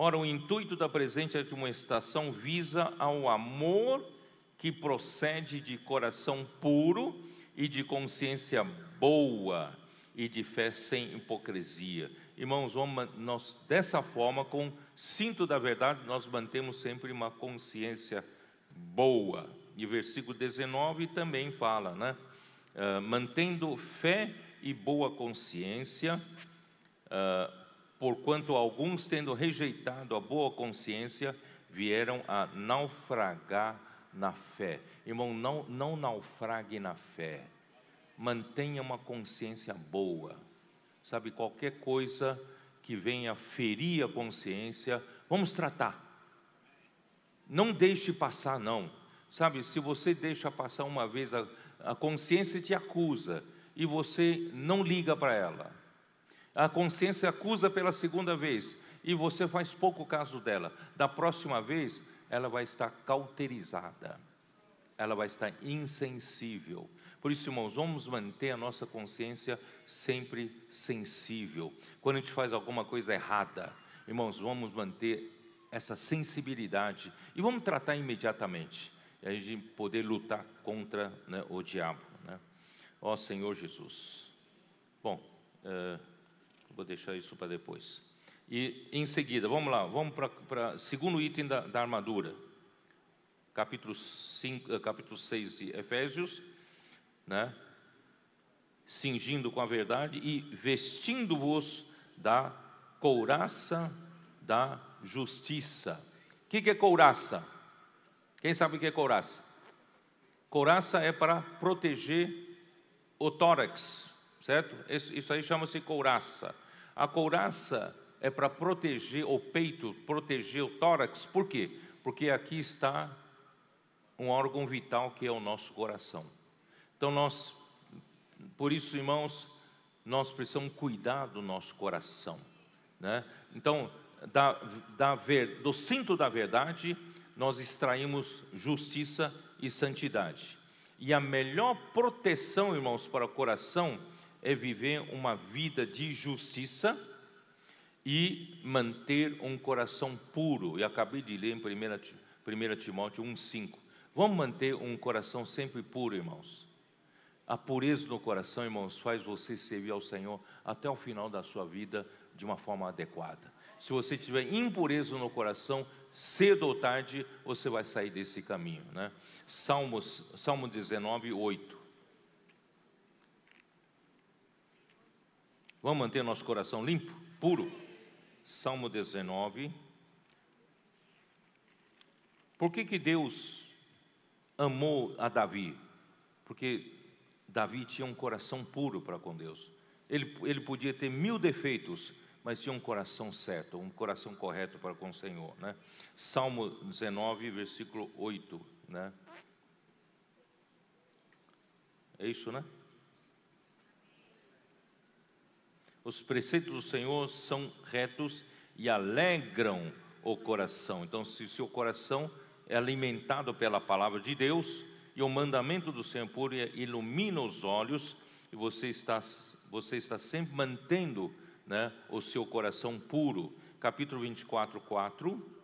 Ora, o intuito da presente admoestação visa ao amor que procede de coração puro e de consciência boa e de fé sem hipocrisia. Irmãos, vamos, nós, dessa forma, com cinto da verdade, nós mantemos sempre uma consciência boa. E versículo 19 também fala, né? Uh, mantendo fé e boa consciência, uh, porquanto alguns, tendo rejeitado a boa consciência, vieram a naufragar na fé. Irmão, não, não naufrague na fé mantenha uma consciência boa. Sabe, qualquer coisa que venha ferir a consciência, vamos tratar. Não deixe passar, não. Sabe, se você deixa passar uma vez, a, a consciência te acusa e você não liga para ela. A consciência acusa pela segunda vez e você faz pouco caso dela. Da próxima vez, ela vai estar cauterizada, ela vai estar insensível. Por isso, irmãos, vamos manter a nossa consciência sempre sensível. Quando a gente faz alguma coisa errada, irmãos, vamos manter essa sensibilidade e vamos tratar imediatamente. E a gente poder lutar contra né, o diabo. Né? Ó Senhor Jesus. Bom, é, vou deixar isso para depois. E em seguida, vamos lá, vamos para o segundo item da, da armadura. Capítulo, 5, eh, capítulo 6 de Efésios né? cingindo com a verdade e vestindo-vos da couraça da justiça. O que, que é couraça? Quem sabe o que é couraça? Couraça é para proteger o tórax, certo? Isso aí chama-se couraça. A couraça é para proteger o peito, proteger o tórax, por quê? Porque aqui está um órgão vital que é o nosso coração. Então nós, por isso, irmãos, nós precisamos cuidar do nosso coração, né? Então, da, da ver, do cinto da verdade, nós extraímos justiça e santidade. E a melhor proteção, irmãos, para o coração é viver uma vida de justiça e manter um coração puro. E acabei de ler em 1, 1 Timóteo 1,5. Vamos manter um coração sempre puro, irmãos. A pureza no coração, irmãos, faz você servir ao Senhor até o final da sua vida de uma forma adequada. Se você tiver impureza no coração, cedo ou tarde você vai sair desse caminho, né? Salmos, Salmo 19, 8. Vamos manter nosso coração limpo, puro. Salmo 19. Por que, que Deus amou a Davi? Porque Davi tinha um coração puro para com Deus. Ele, ele podia ter mil defeitos, mas tinha um coração certo, um coração correto para com o Senhor. Né? Salmo 19, versículo 8. Né? É isso, né? Os preceitos do Senhor são retos e alegram o coração. Então, se o seu coração é alimentado pela palavra de Deus e o mandamento do Senhor ilumina os olhos e você está você está sempre mantendo, né, o seu coração puro. Capítulo 24, 4.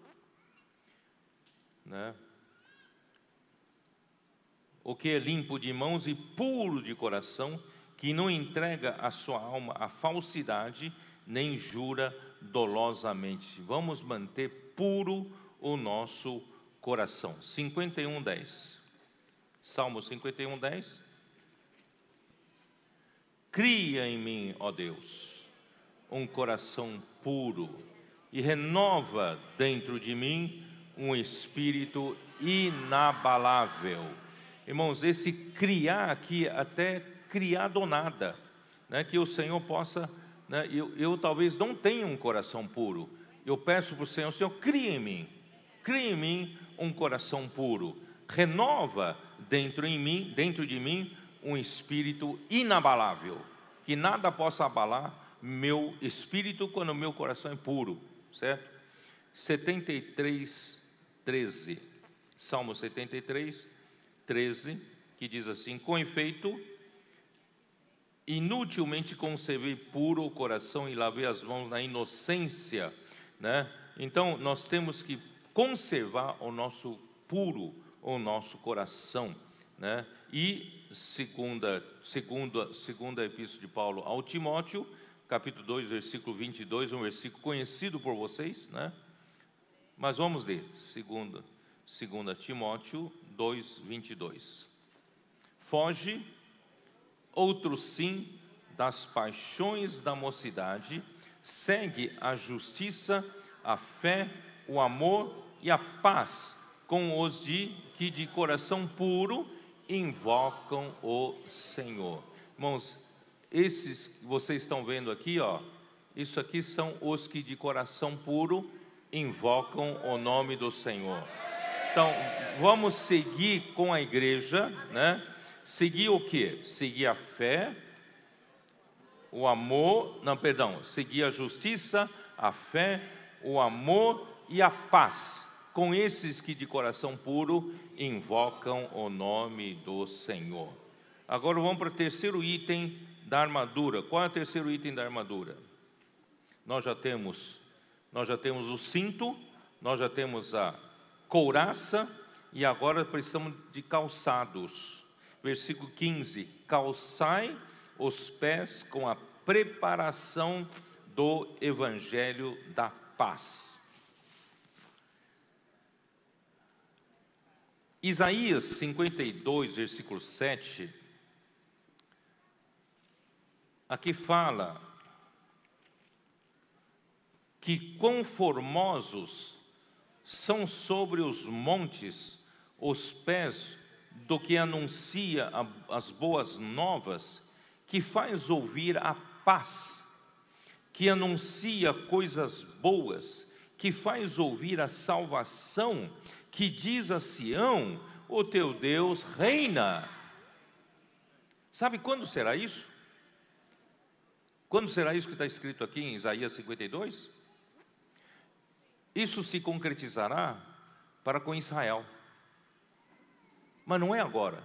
Né? O que é limpo de mãos e puro de coração, que não entrega a sua alma à falsidade, nem jura dolosamente. Vamos manter puro o nosso coração. 51, 10. Salmo 51, 10. Cria em mim, ó Deus, um coração puro e renova dentro de mim um espírito inabalável. Irmãos, esse criar aqui, até criar do nada, né, que o Senhor possa, né, eu, eu talvez não tenha um coração puro, eu peço para o Senhor, Senhor, cria em mim, cria em mim um coração puro, renova dentro em mim, dentro de mim, um espírito inabalável, que nada possa abalar meu espírito quando meu coração é puro, certo? 73 13. Salmo 73, 13, que diz assim: Com efeito, inutilmente conservei puro o coração e lavei as mãos na inocência, né? Então, nós temos que conservar o nosso puro, o nosso coração, né? E segunda, segunda, segunda epístola de Paulo ao Timóteo, capítulo 2, versículo 22, um versículo conhecido por vocês, né? Mas vamos ler, segunda, segunda Timóteo 2, 22. Foge, outro sim, das paixões da mocidade, segue a justiça, a fé, o amor e a paz com os de que de coração puro invocam o Senhor. Irmãos, esses que vocês estão vendo aqui, ó, isso aqui são os que de coração puro invocam o nome do Senhor. Então, vamos seguir com a igreja, né? Seguir o que? Seguir a fé, o amor, não, perdão, seguir a justiça, a fé, o amor e a paz, com esses que de coração puro invocam o nome do Senhor. Agora vamos para o terceiro item da armadura. Qual é o terceiro item da armadura? Nós já temos nós já temos o cinto, nós já temos a couraça e agora precisamos de calçados. Versículo 15: Calçai os pés com a preparação do evangelho da paz. Isaías 52, versículo 7, aqui fala que quão formosos são sobre os montes os pés do que anuncia as boas novas, que faz ouvir a paz, que anuncia coisas boas, que faz ouvir a salvação, que diz a Sião: o teu Deus reina. Sabe quando será isso? Quando será isso que está escrito aqui em Isaías 52? Isso se concretizará para com Israel. Mas não é agora.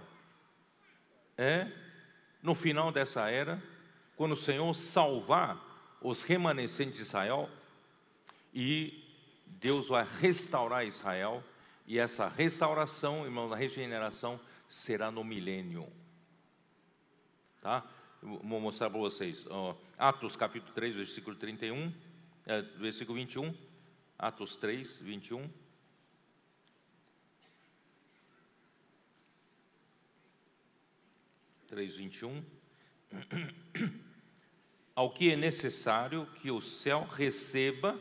É no final dessa era, quando o Senhor salvar os remanescentes de Israel e Deus vai restaurar Israel, e essa restauração, irmão, a regeneração será no milênio. Tá? Vou mostrar para vocês. Atos capítulo 3, versículo 31, é, versículo 21. Atos 3, 21. Três, vinte um. Ao que é necessário que o céu receba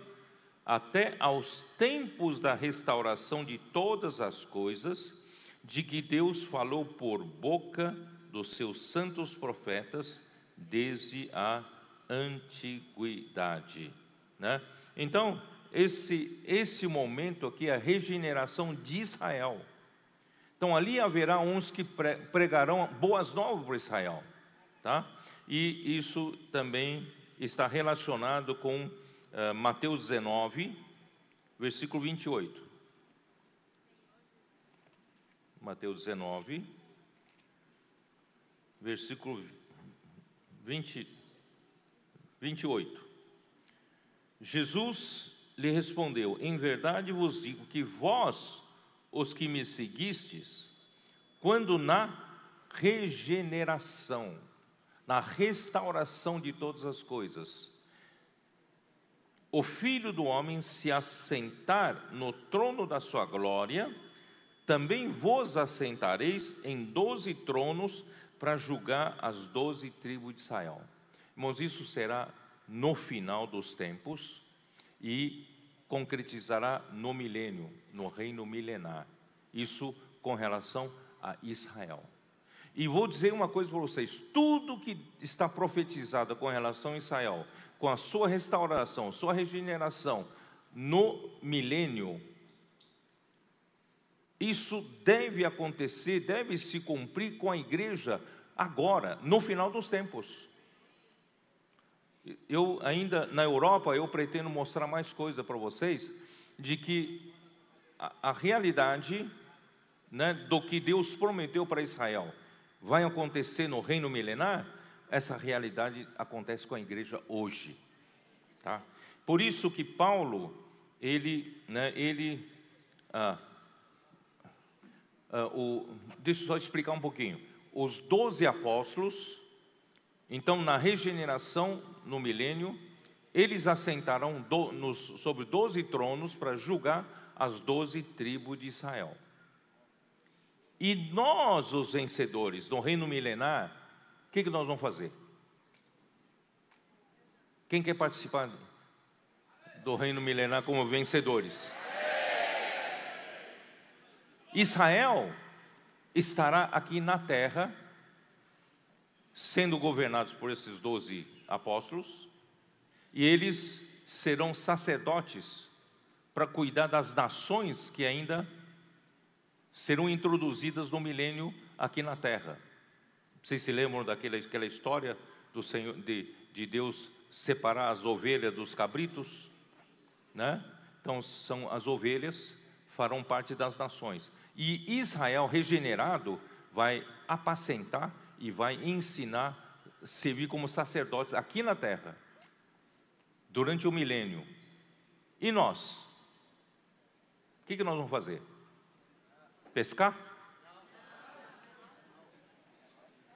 até aos tempos da restauração de todas as coisas, de que Deus falou por boca dos seus santos profetas desde a antiguidade. Né? Então, esse, esse momento aqui, a regeneração de Israel. Então ali haverá uns que pregarão boas novas para Israel, tá? E isso também está relacionado com uh, Mateus 19, versículo 28. Mateus 19, versículo 20, 28. Jesus lhe respondeu: Em verdade vos digo que vós, os que me seguistes, quando na regeneração, na restauração de todas as coisas, o Filho do Homem se assentar no trono da sua glória, também vos assentareis em doze tronos para julgar as doze tribos de Israel. Irmãos, isso será no final dos tempos e concretizará no milênio, no reino milenar. Isso com relação a Israel. E vou dizer uma coisa para vocês: tudo que está profetizado com relação a Israel, com a sua restauração, sua regeneração no milênio, isso deve acontecer, deve se cumprir com a igreja agora, no final dos tempos. Eu ainda na Europa, eu pretendo mostrar mais coisa para vocês de que a, a realidade né, do que Deus prometeu para Israel vai acontecer no reino milenar, essa realidade acontece com a igreja hoje, tá? Por isso que Paulo, ele, né, ele, ah, ah, o, deixa eu só explicar um pouquinho. Os doze apóstolos, então na regeneração no milênio, eles assentaram do, nos, sobre doze tronos para julgar as doze tribos de Israel. E nós, os vencedores do reino milenar, o que, que nós vamos fazer? Quem quer participar do reino milenar como vencedores? Israel estará aqui na terra, sendo governados por esses doze apóstolos, e eles serão sacerdotes para cuidar das nações que ainda serão introduzidas no milênio aqui na terra. Vocês se lembram daquela aquela história do Senhor, de, de Deus separar as ovelhas dos cabritos? Né? Então, são as ovelhas farão parte das nações. E Israel regenerado vai apacentar e vai ensinar, servir como sacerdotes aqui na terra, durante o milênio. E nós? O que, que nós vamos fazer? Pescar?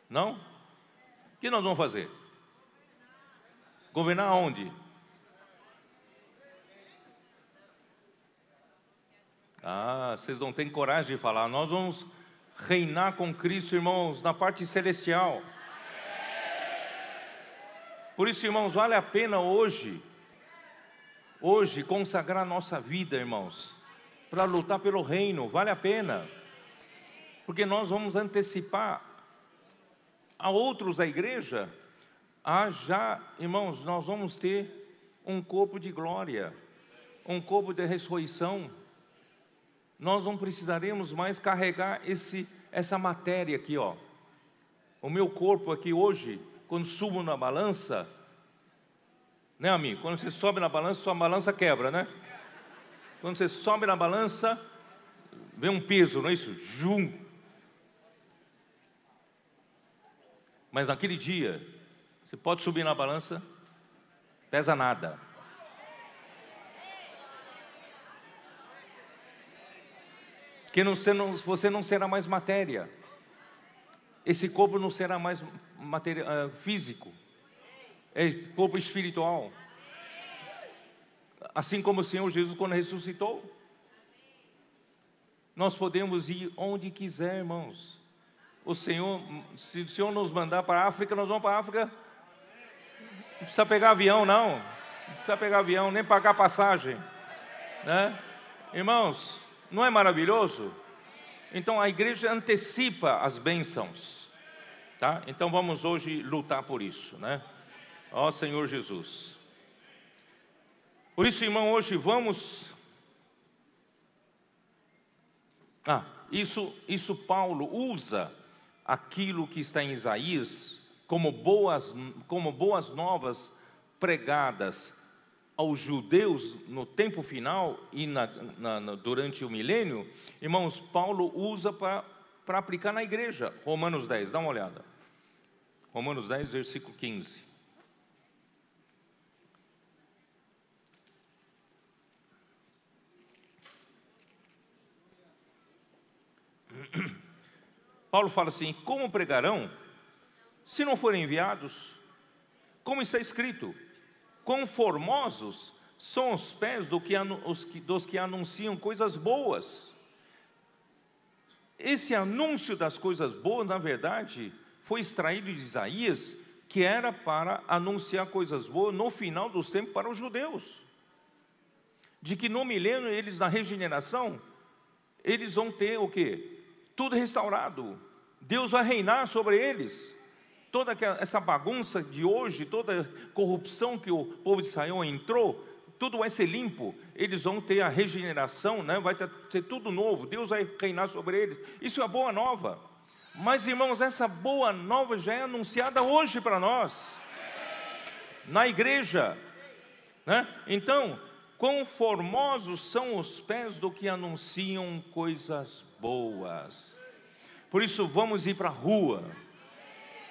Não? O que nós vamos fazer? Governar aonde? Ah, vocês não têm coragem de falar. Nós vamos reinar com Cristo, irmãos, na parte celestial. Por isso, irmãos, vale a pena hoje, hoje, consagrar nossa vida, irmãos para lutar pelo reino, vale a pena, porque nós vamos antecipar a outros da igreja, a já, irmãos, nós vamos ter um corpo de glória, um corpo de ressurreição. Nós não precisaremos mais carregar esse, essa matéria aqui, ó. O meu corpo aqui hoje, quando subo na balança, né, amigo? Quando você sobe na balança, sua balança quebra, né? Quando você sobe na balança, vem um peso, não é isso? Jum. Mas naquele dia, você pode subir na balança, pesa nada. Que você não será mais matéria. Esse corpo não será mais matéria, uh, físico. É corpo espiritual assim como o Senhor Jesus quando ressuscitou. Nós podemos ir onde quiser, irmãos. O Senhor, se o Senhor nos mandar para a África, nós vamos para a África. Não precisa pegar avião, não. Não precisa pegar avião, nem pagar passagem. Né? Irmãos, não é maravilhoso? Então a igreja antecipa as bênçãos. Tá? Então vamos hoje lutar por isso, né? Ó Senhor Jesus. Por isso, irmão, hoje vamos. Ah, isso, isso Paulo usa aquilo que está em Isaías como boas, como boas novas pregadas aos judeus no tempo final e na, na, durante o milênio, irmãos, Paulo usa para aplicar na igreja. Romanos 10, dá uma olhada. Romanos 10, versículo 15. (clears throat) Paulo fala assim: como pregarão se não forem enviados? Como está escrito: quão formosos são os pés do que, dos que anunciam coisas boas. Esse anúncio das coisas boas, na verdade, foi extraído de Isaías, que era para anunciar coisas boas no final dos tempos para os judeus. De que no milênio eles, na regeneração, eles vão ter o que? Tudo restaurado. Deus vai reinar sobre eles toda essa bagunça de hoje, toda a corrupção que o povo de Israel entrou, tudo vai ser limpo, eles vão ter a regeneração, né? vai ter, ter tudo novo, Deus vai reinar sobre eles. Isso é boa nova. Mas, irmãos, essa boa nova já é anunciada hoje para nós, na igreja. Né? Então, quão formosos são os pés do que anunciam coisas boas. Por isso, vamos ir para a rua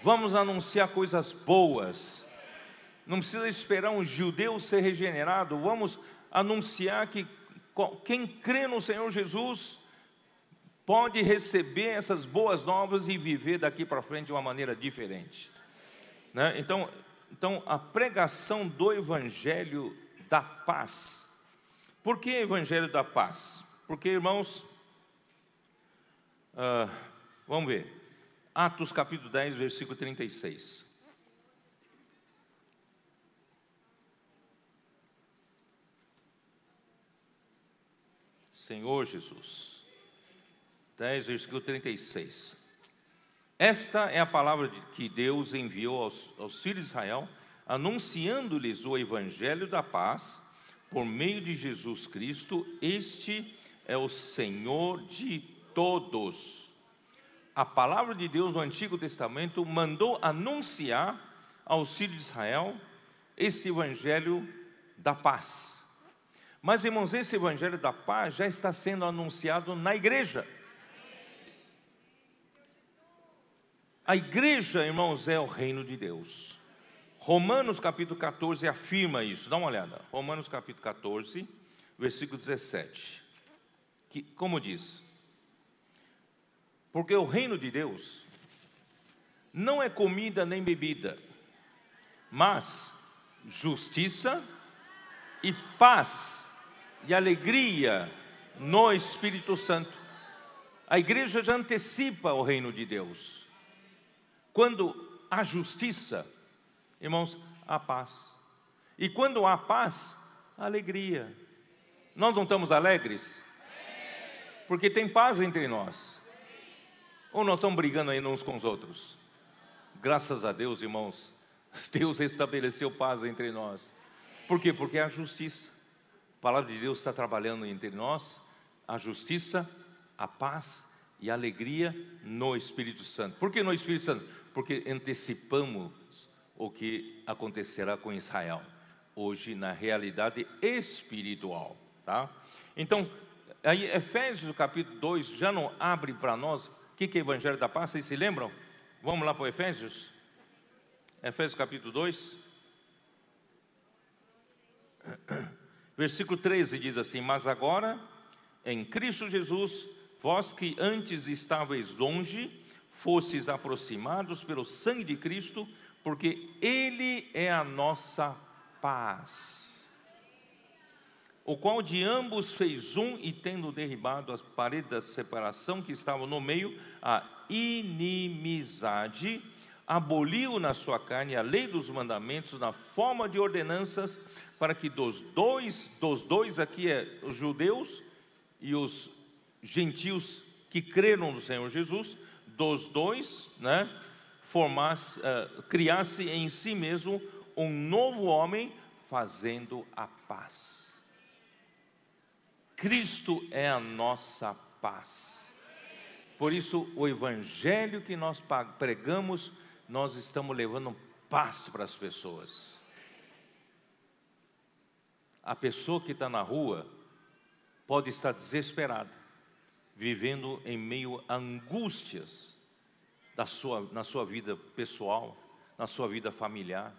Vamos anunciar coisas boas. Não precisa esperar um judeu ser regenerado. Vamos anunciar que quem crê no Senhor Jesus pode receber essas boas novas e viver daqui para frente de uma maneira diferente. Né? Então, então, a pregação do Evangelho da paz. Por que Evangelho da paz? Porque, irmãos, uh, vamos ver. Atos capítulo 10, versículo 36. Senhor Jesus. 10, versículo 36. Esta é a palavra que Deus enviou aos, aos filhos de Israel, anunciando-lhes o evangelho da paz, por meio de Jesus Cristo. Este é o Senhor de todos a palavra de Deus no Antigo Testamento mandou anunciar aos filhos de Israel esse evangelho da paz. Mas, irmãos, esse evangelho da paz já está sendo anunciado na igreja. A igreja, irmãos, é o reino de Deus. Romanos capítulo 14 afirma isso. Dá uma olhada. Romanos capítulo 14, versículo 17. Que, como diz? Porque o reino de Deus não é comida nem bebida, mas justiça e paz e alegria no Espírito Santo. A igreja já antecipa o reino de Deus. Quando há justiça, irmãos, há paz. E quando há paz, há alegria. Nós não estamos alegres? Porque tem paz entre nós. Ou não estão brigando aí uns com os outros? Graças a Deus, irmãos, (laughs) Deus estabeleceu paz entre nós. Por quê? Porque a justiça. A palavra de Deus está trabalhando entre nós, a justiça, a paz e a alegria no Espírito Santo. Por que no Espírito Santo? Porque antecipamos o que acontecerá com Israel hoje na realidade espiritual, tá? Então, aí Efésios capítulo 2 já não abre para nós que, que é Evangelho da Paz? Vocês se lembram? Vamos lá para o Efésios? Efésios capítulo 2. (coughs) Versículo 13 diz assim: Mas agora, em Cristo Jesus, vós que antes estáveis longe, fostes aproximados pelo sangue de Cristo, porque Ele é a nossa paz o qual de ambos fez um e tendo derribado as paredes da separação que estavam no meio, a inimizade, aboliu na sua carne a lei dos mandamentos na forma de ordenanças, para que dos dois, dos dois aqui é os judeus e os gentios que creram no Senhor Jesus, dos dois, né, formasse, uh, criasse em si mesmo um novo homem, fazendo a paz Cristo é a nossa paz. Por isso, o evangelho que nós pregamos, nós estamos levando paz para as pessoas. a pessoa que está na rua pode estar desesperada, vivendo em meio a angústias da sua, na sua vida pessoal, na sua vida familiar.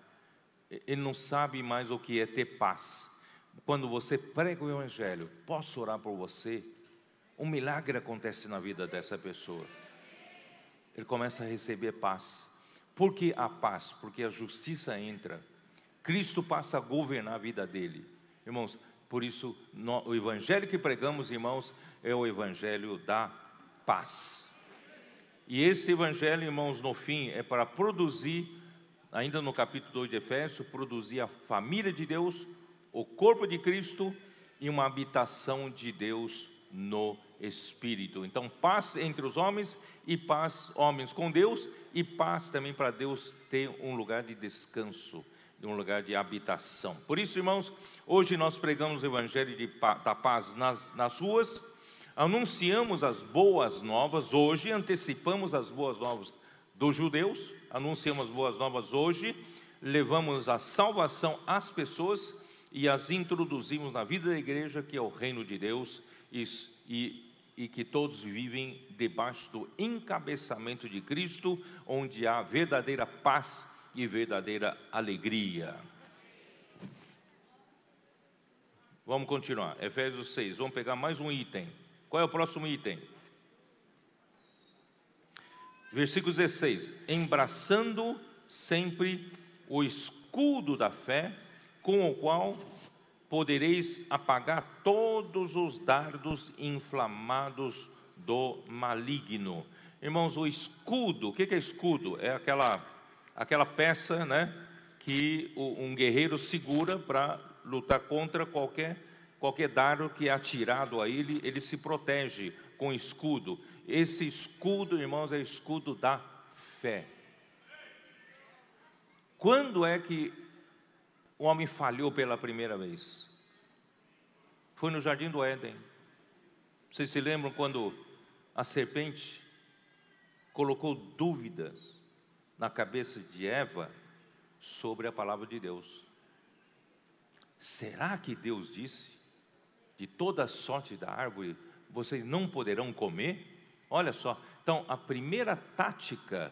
Ele não sabe mais o que é ter paz. Quando você prega o Evangelho, posso orar por você? Um milagre acontece na vida dessa pessoa. Ele começa a receber paz. Por que a paz? Porque a justiça entra. Cristo passa a governar a vida dele. Irmãos, por isso no, o evangelho que pregamos, irmãos, é o evangelho da paz. E esse evangelho, irmãos, no fim é para produzir, ainda no capítulo 2 de Efésios, produzir a família de Deus, o corpo de Cristo e uma habitação de Deus no Espírito. Então, paz entre os homens e paz, homens com Deus, e paz também para Deus ter um lugar de descanso de um lugar de habitação. Por isso, irmãos, hoje nós pregamos o Evangelho de, da paz nas, nas ruas, anunciamos as boas novas hoje, antecipamos as boas novas dos judeus, anunciamos as boas novas hoje, levamos a salvação às pessoas e as introduzimos na vida da igreja, que é o reino de Deus, e, e, e que todos vivem debaixo do encabeçamento de Cristo, onde há verdadeira paz e verdadeira alegria. Vamos continuar. Efésios 6. Vamos pegar mais um item. Qual é o próximo item? Versículo 16: Embraçando sempre o escudo da fé, com o qual podereis apagar todos os dardos inflamados do maligno. Irmãos, o escudo, o que é escudo? É aquela aquela peça né, que um guerreiro segura para lutar contra qualquer, qualquer dardo que é atirado a ele, ele se protege com escudo. Esse escudo, irmãos, é escudo da fé. Quando é que o homem falhou pela primeira vez? Foi no jardim do Éden. Vocês se lembram quando a serpente colocou dúvidas na cabeça de Eva sobre a palavra de Deus. Será que Deus disse: de toda sorte da árvore vocês não poderão comer? Olha só, então a primeira tática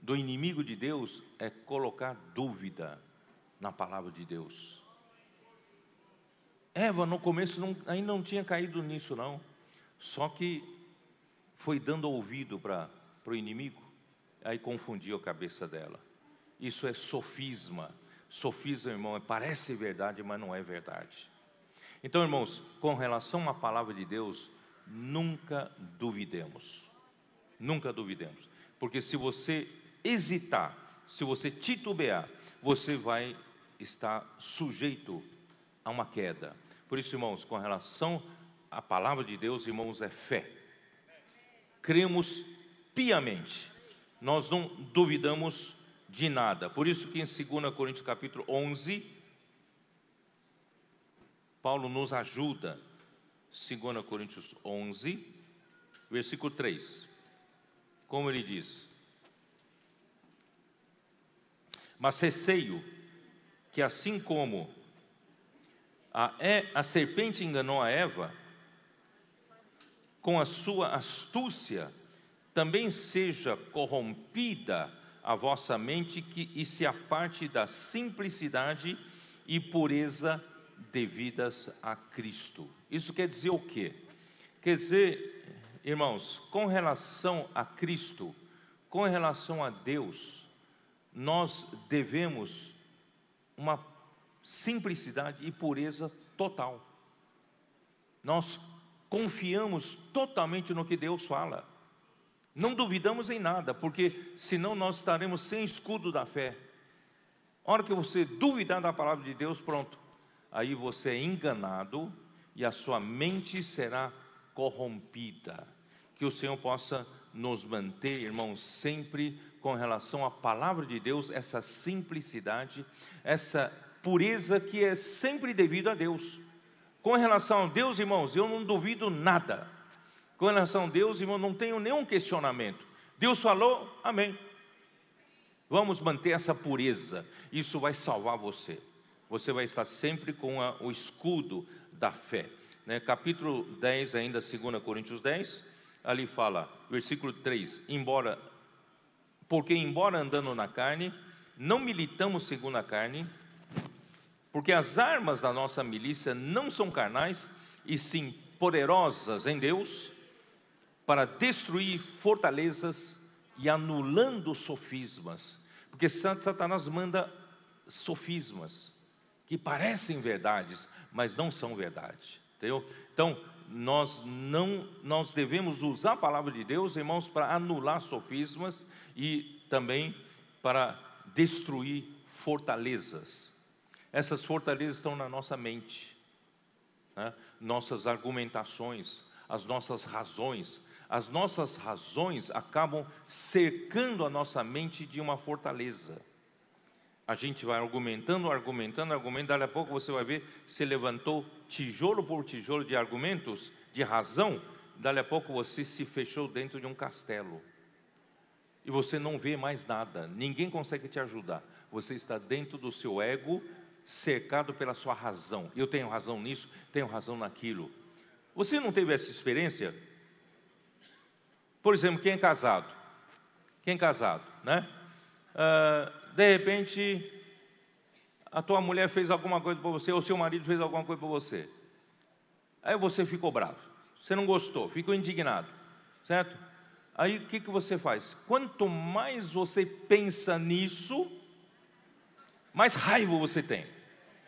do inimigo de Deus é colocar dúvida na palavra de Deus. Eva no começo não, ainda não tinha caído nisso não, só que foi dando ouvido para o inimigo aí confundiu a cabeça dela. Isso é sofisma. Sofisma, irmão, parece verdade, mas não é verdade. Então, irmãos, com relação à palavra de Deus, nunca duvidemos. Nunca duvidemos. Porque se você hesitar, se você titubear, você vai estar sujeito a uma queda. Por isso, irmãos, com relação à palavra de Deus, irmãos, é fé. Cremos piamente nós não duvidamos de nada. Por isso que em 2 Coríntios capítulo 11, Paulo nos ajuda. 2 Coríntios 11, versículo 3. Como ele diz: Mas receio que assim como a, a serpente enganou a Eva, com a sua astúcia, também seja corrompida a vossa mente que, e se aparte da simplicidade e pureza devidas a Cristo. Isso quer dizer o quê? Quer dizer, irmãos, com relação a Cristo, com relação a Deus, nós devemos uma simplicidade e pureza total. Nós confiamos totalmente no que Deus fala. Não duvidamos em nada, porque senão nós estaremos sem escudo da fé. A hora que você duvidar da palavra de Deus, pronto, aí você é enganado e a sua mente será corrompida. Que o Senhor possa nos manter, irmãos, sempre com relação à palavra de Deus, essa simplicidade, essa pureza que é sempre devido a Deus. Com relação a Deus, irmãos, eu não duvido nada. Com relação a Deus, irmão, não tenho nenhum questionamento. Deus falou, amém. Vamos manter essa pureza, isso vai salvar você. você vai estar sempre com a, o escudo da fé. Né? Capítulo 10, ainda 2 Coríntios 10, ali fala, versículo 3: Embora, porque embora andando na carne, não militamos segundo a carne, porque as armas da nossa milícia não são carnais, e sim poderosas em Deus, para destruir fortalezas e anulando sofismas. Porque Satanás manda sofismas que parecem verdades, mas não são verdade. Entendeu? Então, nós não nós devemos usar a palavra de Deus, irmãos, para anular sofismas e também para destruir fortalezas. Essas fortalezas estão na nossa mente, né? nossas argumentações, as nossas razões. As nossas razões acabam cercando a nossa mente de uma fortaleza. A gente vai argumentando, argumentando, argumentando, daqui a pouco você vai ver, se levantou tijolo por tijolo de argumentos, de razão, dali a pouco você se fechou dentro de um castelo. E você não vê mais nada, ninguém consegue te ajudar. Você está dentro do seu ego, cercado pela sua razão. Eu tenho razão nisso, tenho razão naquilo. Você não teve essa experiência? Por exemplo, quem é casado? Quem é casado, né? Ah, de repente, a tua mulher fez alguma coisa para você, ou seu marido fez alguma coisa para você. Aí você ficou bravo, você não gostou, ficou indignado, certo? Aí o que, que você faz? Quanto mais você pensa nisso, mais raiva você tem.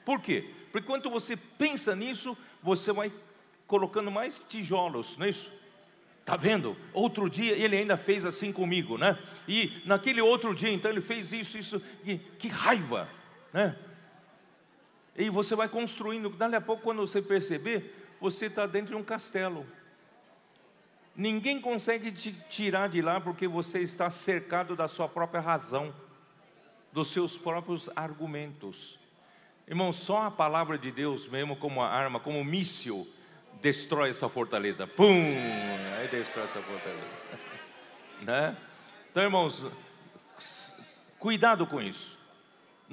Por quê? Porque quando você pensa nisso, você vai colocando mais tijolos, não é isso? Tá vendo? Outro dia ele ainda fez assim comigo, né? E naquele outro dia, então ele fez isso, isso, que, que raiva, né? E você vai construindo, dali a pouco, quando você perceber, você está dentro de um castelo. Ninguém consegue te tirar de lá porque você está cercado da sua própria razão, dos seus próprios argumentos. Irmão, só a palavra de Deus mesmo como arma, como míssil, destrói essa fortaleza. Pum! Aí destrói essa fortaleza. (laughs) né? Então, irmãos, cuidado com isso.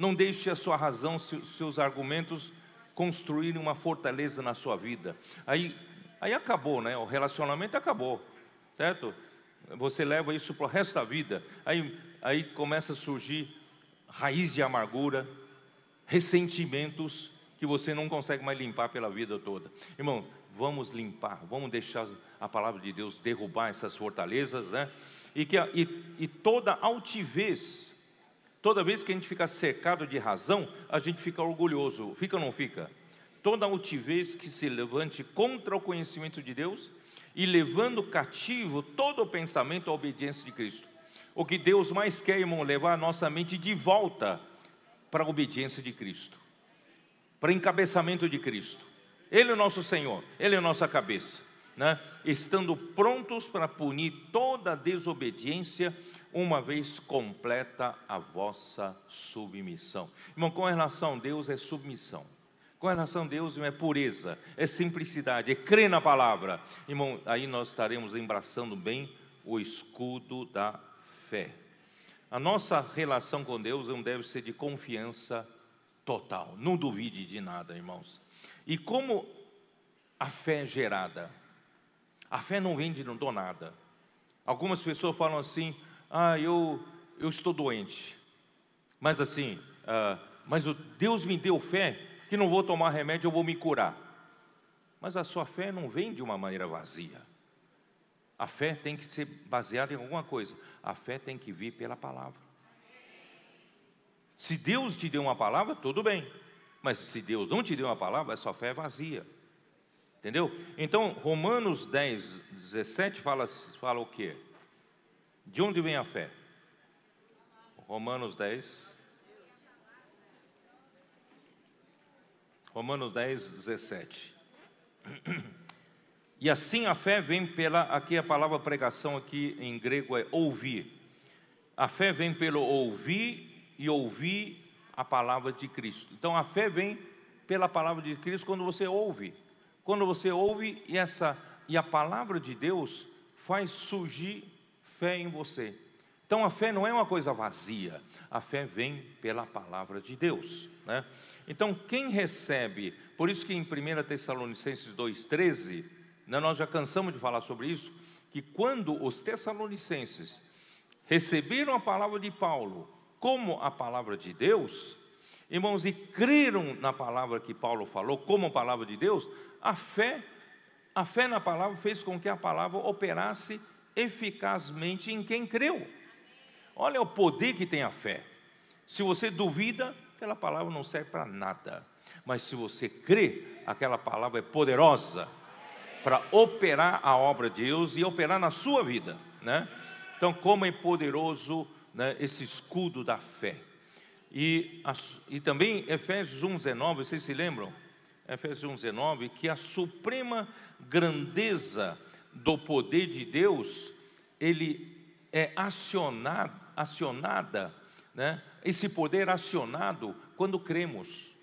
Não deixe a sua razão, seus argumentos construírem uma fortaleza na sua vida. Aí, aí acabou, né? O relacionamento acabou, certo? Você leva isso para o resto da vida. Aí, aí começa a surgir raiz de amargura, ressentimentos que você não consegue mais limpar pela vida toda. Irmão, vamos limpar, vamos deixar a palavra de Deus derrubar essas fortalezas, né? E, que, e, e toda altivez, toda vez que a gente fica cercado de razão, a gente fica orgulhoso, fica ou não fica? Toda altivez que se levante contra o conhecimento de Deus e levando cativo todo o pensamento à obediência de Cristo. O que Deus mais quer, irmão, levar a nossa mente de volta para a obediência de Cristo, para encabeçamento de Cristo. Ele é o nosso Senhor, Ele é a nossa cabeça, né? estando prontos para punir toda desobediência, uma vez completa a vossa submissão. Irmão, com relação a Deus é submissão. Com relação a Deus é pureza, é simplicidade, é crer na palavra. Irmão, aí nós estaremos embraçando bem o escudo da fé. A nossa relação com Deus não deve ser de confiança total. Não duvide de nada, irmãos. E como a fé é gerada? A fé não vem de não dou nada. Algumas pessoas falam assim: ah, eu, eu estou doente. Mas assim, ah, mas o Deus me deu fé que não vou tomar remédio, eu vou me curar. Mas a sua fé não vem de uma maneira vazia. A fé tem que ser baseada em alguma coisa. A fé tem que vir pela palavra. Se Deus te deu uma palavra, tudo bem. Mas se Deus não te deu uma palavra, a sua fé é vazia. Entendeu? Então, Romanos 10, 17 fala, fala o quê? De onde vem a fé? Romanos 10. Romanos 10, 17. E assim a fé vem pela, aqui a palavra pregação aqui em grego é ouvir. A fé vem pelo ouvir e ouvir a palavra de Cristo. Então a fé vem pela palavra de Cristo quando você ouve. Quando você ouve e essa e a palavra de Deus faz surgir fé em você. Então a fé não é uma coisa vazia, a fé vem pela palavra de Deus. Né? Então quem recebe, por isso que em 1 Tessalonicenses 2,13, né, nós já cansamos de falar sobre isso, que quando os Tessalonicenses receberam a palavra de Paulo como a palavra de Deus, irmãos, e creram na palavra que Paulo falou como a palavra de Deus, a fé, a fé na palavra fez com que a palavra operasse eficazmente em quem creu. Olha o poder que tem a fé. Se você duvida, aquela palavra não serve para nada. Mas se você crê, aquela palavra é poderosa para operar a obra de Deus e operar na sua vida, né? Então, como é poderoso né, esse escudo da fé. E, e também Efésios 1,19, vocês se lembram? Efésios 1,19, que a suprema grandeza do poder de Deus, ele é acionado, acionada, né? esse poder acionado quando cremos.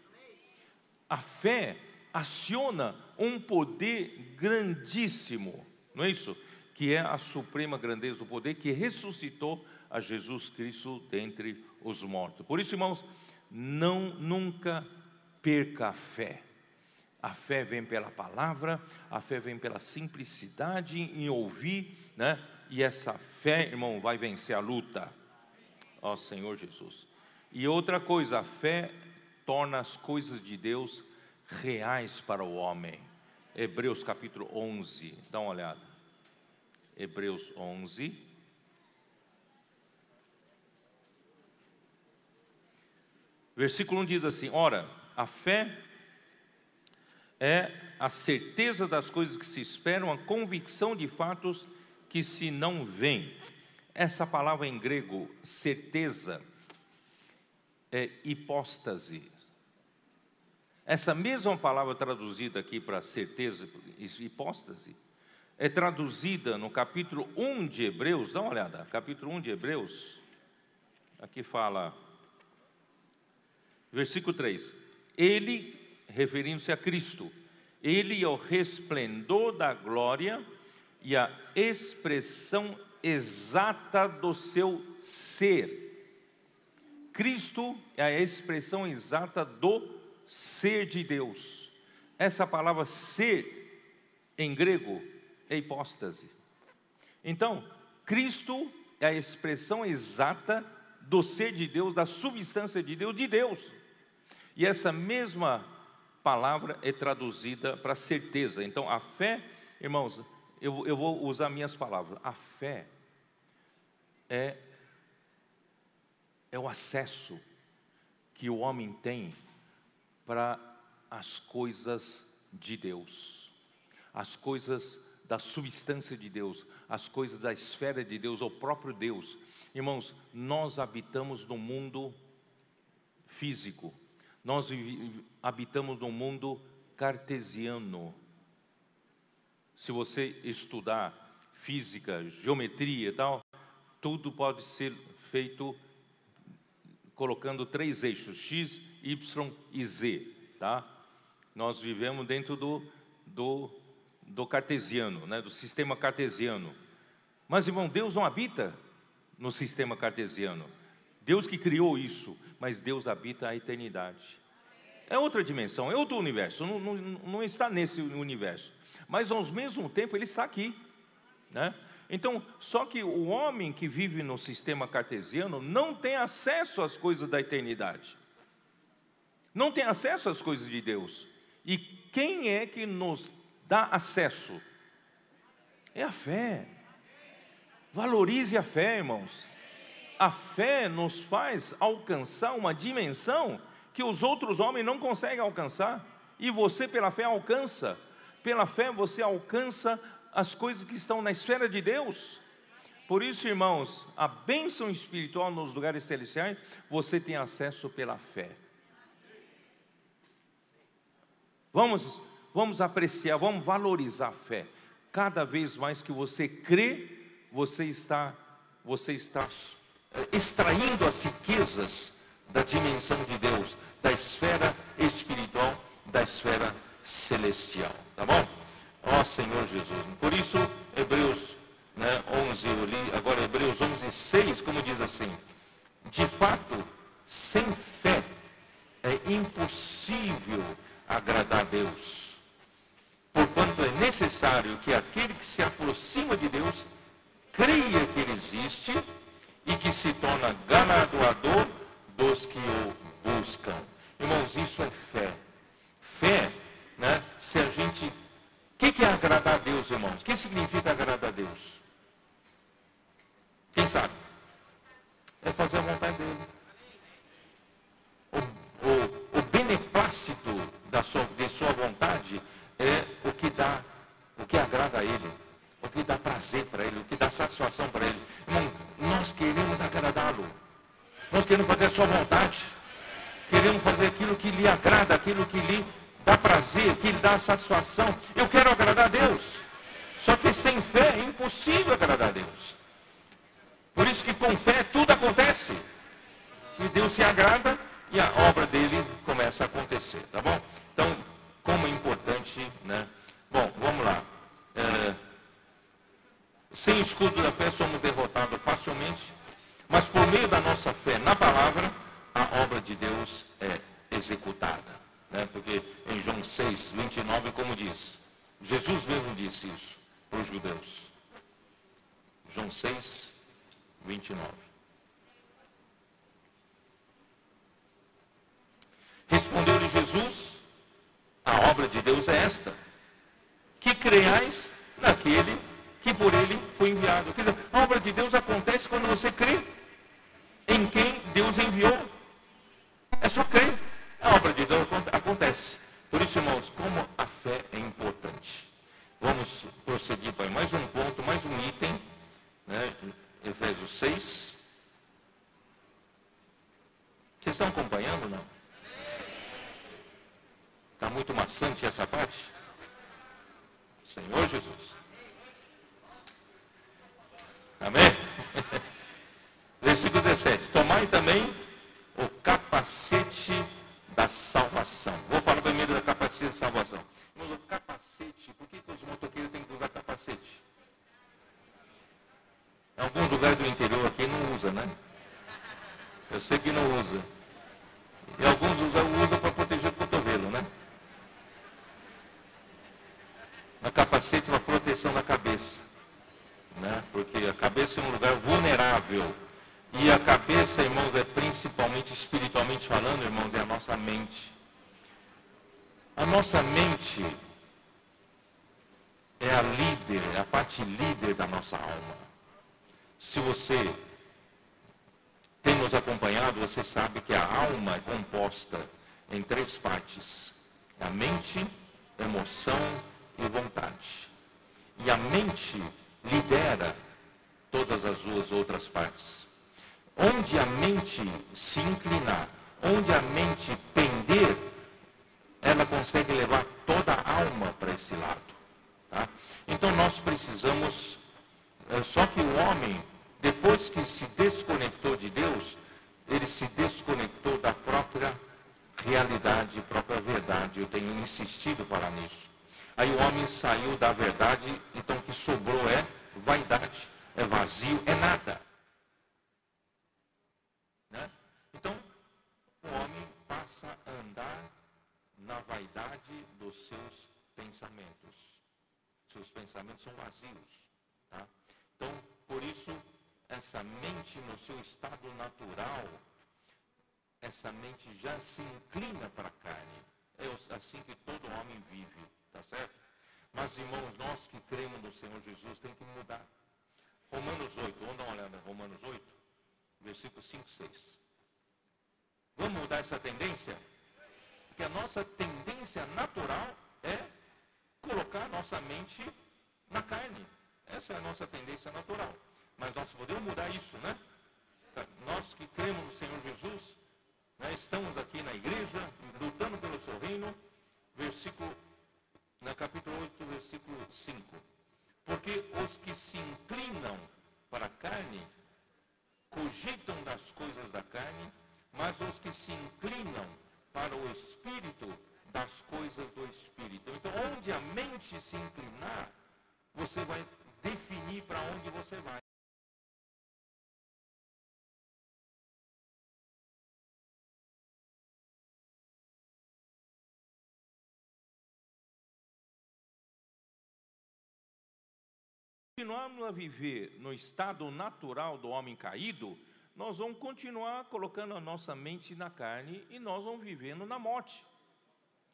A fé aciona um poder grandíssimo, não é isso? que é a suprema grandeza do poder, que ressuscitou a Jesus Cristo dentre os mortos. Por isso, irmãos, não nunca perca a fé. A fé vem pela palavra, a fé vem pela simplicidade em ouvir, né? E essa fé, irmão, vai vencer a luta. Ó Senhor Jesus. E outra coisa, a fé torna as coisas de Deus reais para o homem. Hebreus capítulo 11, dá uma olhada. Hebreus 11. Versículo 1 diz assim: Ora, a fé é a certeza das coisas que se esperam, a convicção de fatos que se não veem. Essa palavra em grego, certeza, é hipóstase. Essa mesma palavra traduzida aqui para certeza, hipóstase, é traduzida no capítulo 1 de Hebreus, dá uma olhada, capítulo 1 de Hebreus, aqui fala, versículo 3: Ele, referindo-se a Cristo, ele é o resplendor da glória e a expressão exata do seu ser. Cristo é a expressão exata do ser de Deus. Essa palavra ser, em grego, é hipóstase. Então, Cristo é a expressão exata do ser de Deus, da substância de Deus, de Deus. E essa mesma palavra é traduzida para certeza. Então, a fé, irmãos, eu, eu vou usar minhas palavras. A fé é, é o acesso que o homem tem para as coisas de Deus, as coisas da substância de Deus, as coisas da esfera de Deus, o próprio Deus. Irmãos, nós habitamos no mundo físico, nós habitamos no mundo cartesiano. Se você estudar física, geometria e tal, tudo pode ser feito colocando três eixos, X, Y e Z, tá? Nós vivemos dentro do, do do cartesiano, né, do sistema cartesiano. Mas, irmão, Deus não habita no sistema cartesiano. Deus que criou isso, mas Deus habita a eternidade. É outra dimensão, é outro universo, não, não, não está nesse universo. Mas ao mesmo tempo ele está aqui. Né? Então, só que o homem que vive no sistema cartesiano não tem acesso às coisas da eternidade. Não tem acesso às coisas de Deus. E quem é que nos dá acesso? É a fé. Valorize a fé, irmãos. A fé nos faz alcançar uma dimensão que os outros homens não conseguem alcançar, e você, pela fé, alcança. Pela fé, você alcança as coisas que estão na esfera de Deus. Por isso, irmãos, a bênção espiritual nos lugares celestiais, você tem acesso pela fé. Vamos Vamos apreciar, vamos valorizar a fé. Cada vez mais que você crê, você está, você está extraindo as riquezas da dimensão de Deus, da esfera espiritual, da esfera celestial. Tá bom? Ó Senhor Jesus. Por isso, Hebreus né, 11, eu li agora Hebreus 11, 6, como diz assim, de fato, sem fé é impossível agradar a Deus. Porquanto é necessário que aquele que se aproxima de Deus creia que ele existe e que se torna galardoador dos que o buscam. Irmãos, isso é fé. Fé, né? Se a gente. O que, que é agradar a Deus, irmãos? O que significa agradar a Deus? Quem sabe? É fazer a vontade dele. O, o, o beneplácito da sua, de sua vontade é o que dá, o que agrada a ele, o que dá prazer para ele, o que dá satisfação para ele. Irmão, nós queremos agradá-lo. Nós queremos fazer a sua vontade. Queremos fazer aquilo que lhe agrada, aquilo que lhe dá prazer, que lhe dá satisfação. Eu quero agradar a Deus. Só que sem fé é impossível agradar a Deus. Por isso que com fé tudo acontece. E Deus se agrada e a obra dele começa a acontecer, tá bom? Então, como é importante, né? Bom, vamos lá. É, sem escudo da fé somos derrotados facilmente, mas por meio da nossa fé na palavra, a obra de Deus é executada. Né? Porque em João 6, 29, como diz, Jesus mesmo disse isso para os judeus. João 6, 29. Respondeu-lhe Jesus, a obra de Deus é esta, que creiais naquele que por ele foi enviado. Dizer, a obra de Deus acontece quando você crê em quem Deus enviou. É só crer. A obra de Deus acontece. Por isso, irmãos, como a fé é importante. Vamos prosseguir para mais um ponto, mais um item. Né? Efésios 6. Vocês estão acompanhando, não? Está muito maçante essa parte? Senhor Jesus. Amém? Versículo 17. Tomai também o capacete da salvação. Vou falar primeiro da capacete da salvação. Mas o capacete, por que, que os motoqueiros têm que usar capacete? Em alguns lugares do interior aqui não usa, né? Eu sei que não usa. E alguns usam, usam para proteger o cotovelo, né? A capacete é uma proteção da cabeça. Né? Porque a cabeça é um lugar vulnerável. E a cabeça, irmãos, é principalmente espiritualmente falando, irmãos, é a nossa mente. A nossa mente é a líder, é a parte líder da nossa alma. Se você tem nos acompanhado, você sabe que a alma é composta em três partes: a mente, emoção e vontade. E a mente lidera todas as duas outras partes. Onde a mente se inclinar, onde a mente pender, ela consegue levar toda a alma para esse lado. Tá? Então nós precisamos é só que o homem, depois que se desconectou de Deus, ele se desconectou da própria realidade, própria verdade. Eu tenho insistido falar nisso. Aí o homem saiu da verdade, então o que sobrou é vaidade, é vazio, é nada. Né? Então, o homem passa a andar na vaidade dos seus pensamentos. Seus pensamentos são vazios. Tá? Então, por isso, essa mente no seu estado natural, essa mente já se inclina para a carne. É assim que todo homem vive, tá certo? Mas, irmãos, nós que cremos no Senhor Jesus, tem que mudar. Romanos 8, vamos dar uma olhada, Romanos 8, versículo 5, 6. Vamos mudar essa tendência? Porque a nossa tendência natural é colocar nossa mente na carne. Essa é a nossa tendência natural. Mas nós podemos mudar isso, né? Nós que cremos no Senhor Jesus, né, estamos aqui na igreja, lutando pelo seu reino, versículo, na capítulo 8, versículo 5. Porque os que se inclinam para a carne, cogitam das coisas da carne, mas os que se inclinam para o Espírito, das coisas do Espírito. Então, onde a mente se inclinar, você vai definir para onde você vai. Continuarmos a viver no estado natural do homem caído, nós vamos continuar colocando a nossa mente na carne e nós vamos vivendo na morte.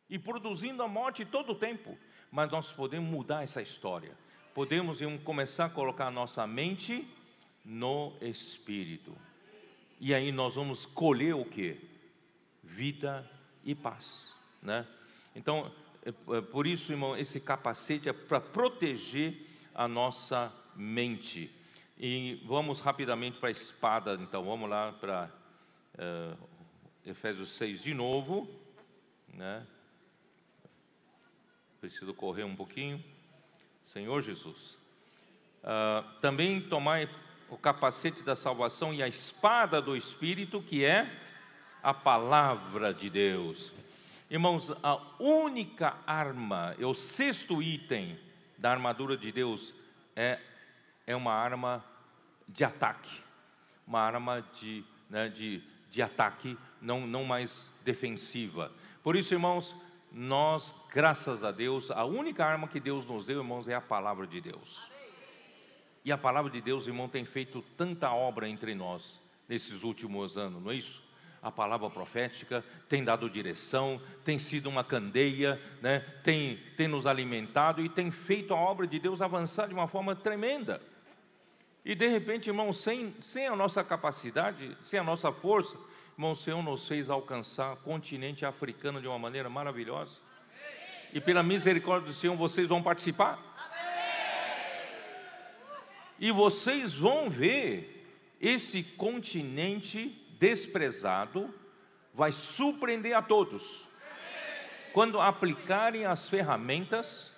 E produzindo a morte todo o tempo. Mas nós podemos mudar essa história. Podemos começar a colocar a nossa mente no espírito. E aí nós vamos colher o que? Vida e paz, né? Então, é, é por isso, irmão, esse capacete é para proteger a nossa mente. E vamos rapidamente para a espada, então, vamos lá para uh, Efésios 6 de novo, né? Preciso correr um pouquinho. Senhor Jesus. Uh, também tomai o capacete da salvação e a espada do Espírito, que é a palavra de Deus. Irmãos, a única arma, é o sexto item da armadura de Deus é, é uma arma de ataque, uma arma de, né, de, de ataque, não, não mais defensiva. Por isso, irmãos, nós, graças a Deus, a única arma que Deus nos deu, irmãos, é a palavra de Deus. E a palavra de Deus, irmão, tem feito tanta obra entre nós nesses últimos anos, não é isso? A palavra profética, tem dado direção, tem sido uma candeia, né? tem, tem nos alimentado e tem feito a obra de Deus avançar de uma forma tremenda. E de repente, irmão, sem, sem a nossa capacidade, sem a nossa força, irmão, o Senhor nos fez alcançar o continente africano de uma maneira maravilhosa. E pela misericórdia do Senhor, vocês vão participar. E vocês vão ver esse continente desprezado vai surpreender a todos. Quando aplicarem as ferramentas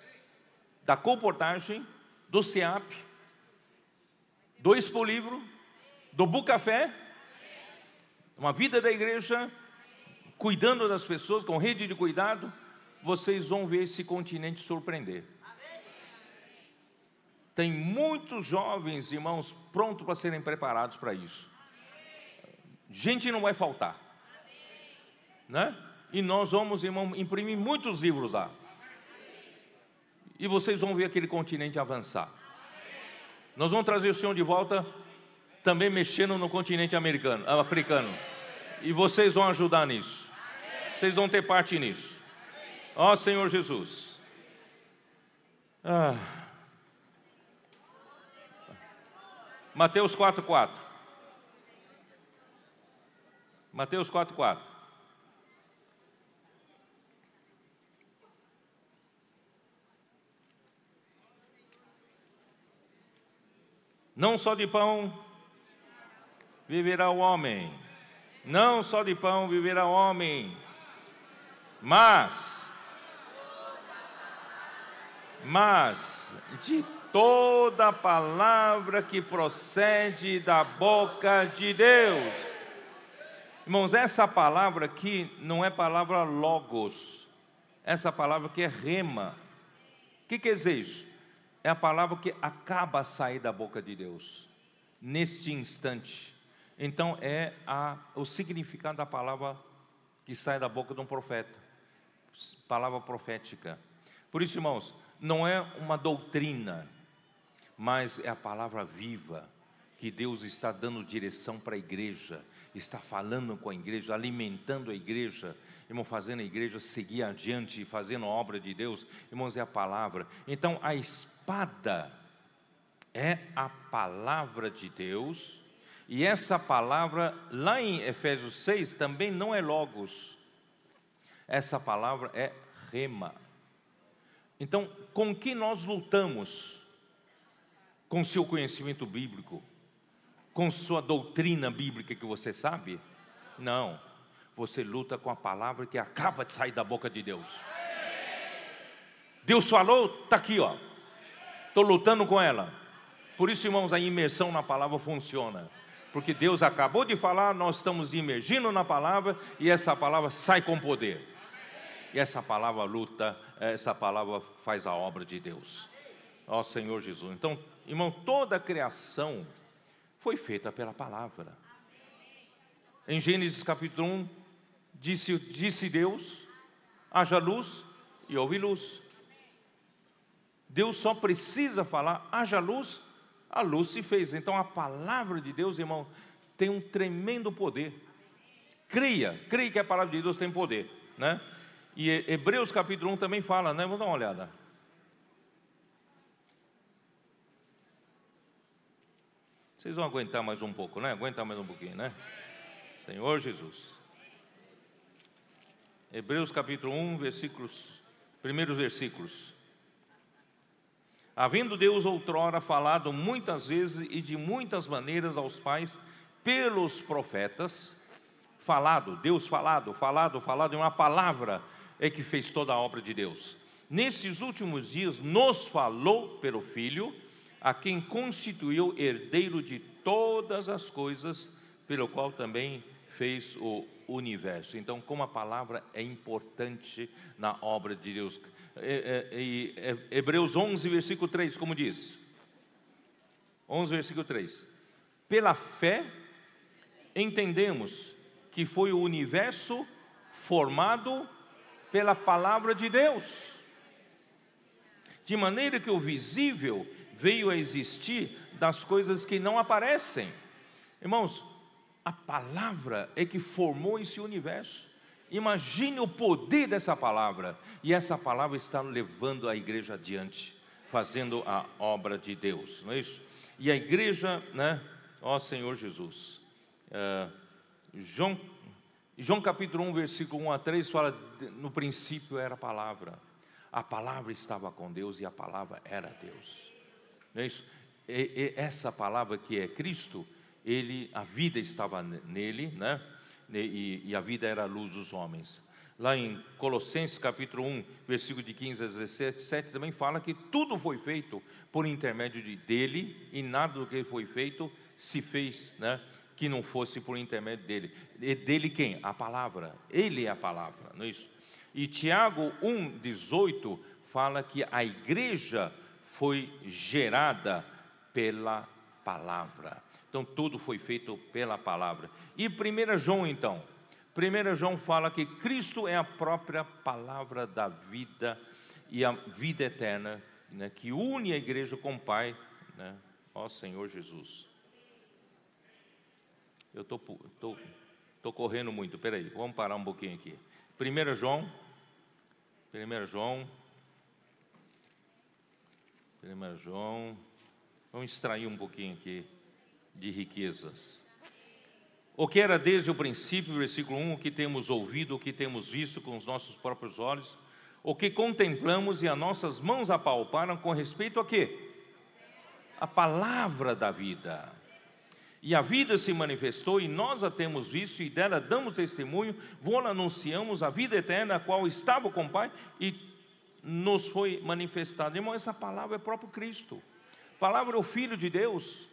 da comportagem, do CEAP, do Expo Livro, do Bucafé, uma vida da igreja, cuidando das pessoas, com rede de cuidado, vocês vão ver esse continente surpreender. Tem muitos jovens, irmãos, prontos para serem preparados para isso. Gente não vai faltar. Né? E nós vamos, irmão, imprimir muitos livros lá. E vocês vão ver aquele continente avançar. Nós vamos trazer o Senhor de volta, também mexendo no continente americano, africano. E vocês vão ajudar nisso. Vocês vão ter parte nisso. Ó Senhor Jesus. Ah. Mateus 4,4. Mateus 4,4. Não só de pão viverá o homem, não só de pão viverá o homem, mas, mas de toda palavra que procede da boca de Deus. Irmãos, essa palavra aqui não é palavra logos, essa palavra aqui é rema. O que quer dizer isso? É a palavra que acaba a sair da boca de Deus, neste instante. Então, é a, o significado da palavra que sai da boca de um profeta, palavra profética. Por isso, irmãos, não é uma doutrina, mas é a palavra viva que Deus está dando direção para a igreja, está falando com a igreja, alimentando a igreja, irmão, fazendo a igreja seguir adiante, fazendo a obra de Deus, irmãos, é a palavra. Então, a espada é a palavra de Deus, e essa palavra, lá em Efésios 6, também não é logos, essa palavra é rema. Então, com que nós lutamos? Com seu conhecimento bíblico com sua doutrina bíblica que você sabe? Não. Você luta com a palavra que acaba de sair da boca de Deus. Deus falou, está aqui, ó. Estou lutando com ela. Por isso, irmãos, a imersão na palavra funciona. Porque Deus acabou de falar, nós estamos imergindo na palavra e essa palavra sai com poder. E essa palavra luta, essa palavra faz a obra de Deus. Ó Senhor Jesus. Então, Irmão, toda a criação foi feita pela palavra. Em Gênesis capítulo 1, disse, disse Deus: haja luz e houve luz. Deus só precisa falar, haja luz, a luz se fez. Então a palavra de Deus, irmão, tem um tremendo poder. Creia, creia que a palavra de Deus tem poder, né? E Hebreus capítulo 1 também fala, né? Vamos dar uma olhada. Vocês vão aguentar mais um pouco, né? Aguentar mais um pouquinho, né? Senhor Jesus. Hebreus capítulo 1, versículos, primeiros versículos. Havendo Deus outrora falado muitas vezes e de muitas maneiras aos pais pelos profetas, falado, Deus falado, falado, falado, é uma palavra é que fez toda a obra de Deus. Nesses últimos dias nos falou pelo Filho, a quem constituiu herdeiro de todas as coisas, pelo qual também fez o universo. Então, como a palavra é importante na obra de Deus. É, é, é, Hebreus 11, versículo 3, como diz? 11, versículo 3. Pela fé, entendemos que foi o universo formado pela palavra de Deus, de maneira que o visível veio a existir das coisas que não aparecem. Irmãos, a palavra é que formou esse universo. Imagine o poder dessa palavra, e essa palavra está levando a igreja adiante, fazendo a obra de Deus, não é isso? E a igreja, né? Ó Senhor Jesus, uh, João, João capítulo 1, versículo 1 a 3 fala: no princípio era a palavra, a palavra estava com Deus e a palavra era Deus, não é isso? E, e essa palavra que é Cristo, ele, a vida estava nele, né? E, e, a vida era a luz dos homens. Lá em Colossenses capítulo 1, versículo de 15 a 17, também fala que tudo foi feito por intermédio de, dele e nada do que foi feito se fez, né? Que não fosse por intermédio dele. E dele quem? A palavra. Ele é a palavra, não é isso? E Tiago 1, 18 fala que a igreja foi gerada pela palavra. Então tudo foi feito pela palavra. E 1 João então? 1 João fala que Cristo é a própria palavra da vida e a vida eterna, né, que une a igreja com o Pai, né? ó Senhor Jesus. Eu tô, tô, tô correndo muito, peraí, vamos parar um pouquinho aqui. 1 João, 1 João, 1 João, vamos extrair um pouquinho aqui de riquezas. O que era desde o princípio, versículo 1, o que temos ouvido, o que temos visto com os nossos próprios olhos, o que contemplamos e as nossas mãos apalparam com respeito a quê? A palavra da vida. E a vida se manifestou e nós a temos visto e dela damos testemunho, vou anunciamos a vida eterna, a qual estava com o Pai e nos foi manifestada. Irmão, essa palavra é próprio Cristo. A palavra é o Filho de Deus.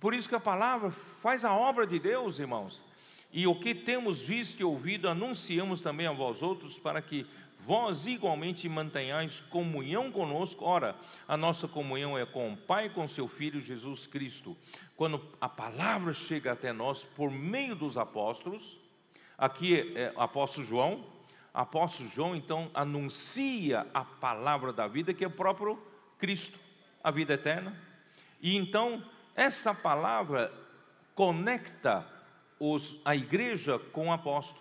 Por isso que a palavra faz a obra de Deus, irmãos. E o que temos visto e ouvido, anunciamos também a vós outros, para que vós igualmente mantenhais comunhão conosco. Ora, a nossa comunhão é com o Pai e com seu Filho Jesus Cristo. Quando a palavra chega até nós por meio dos apóstolos, aqui é o apóstolo João, apóstolo João então anuncia a palavra da vida, que é o próprio Cristo, a vida eterna. E então essa palavra conecta os, a igreja com o apóstolo.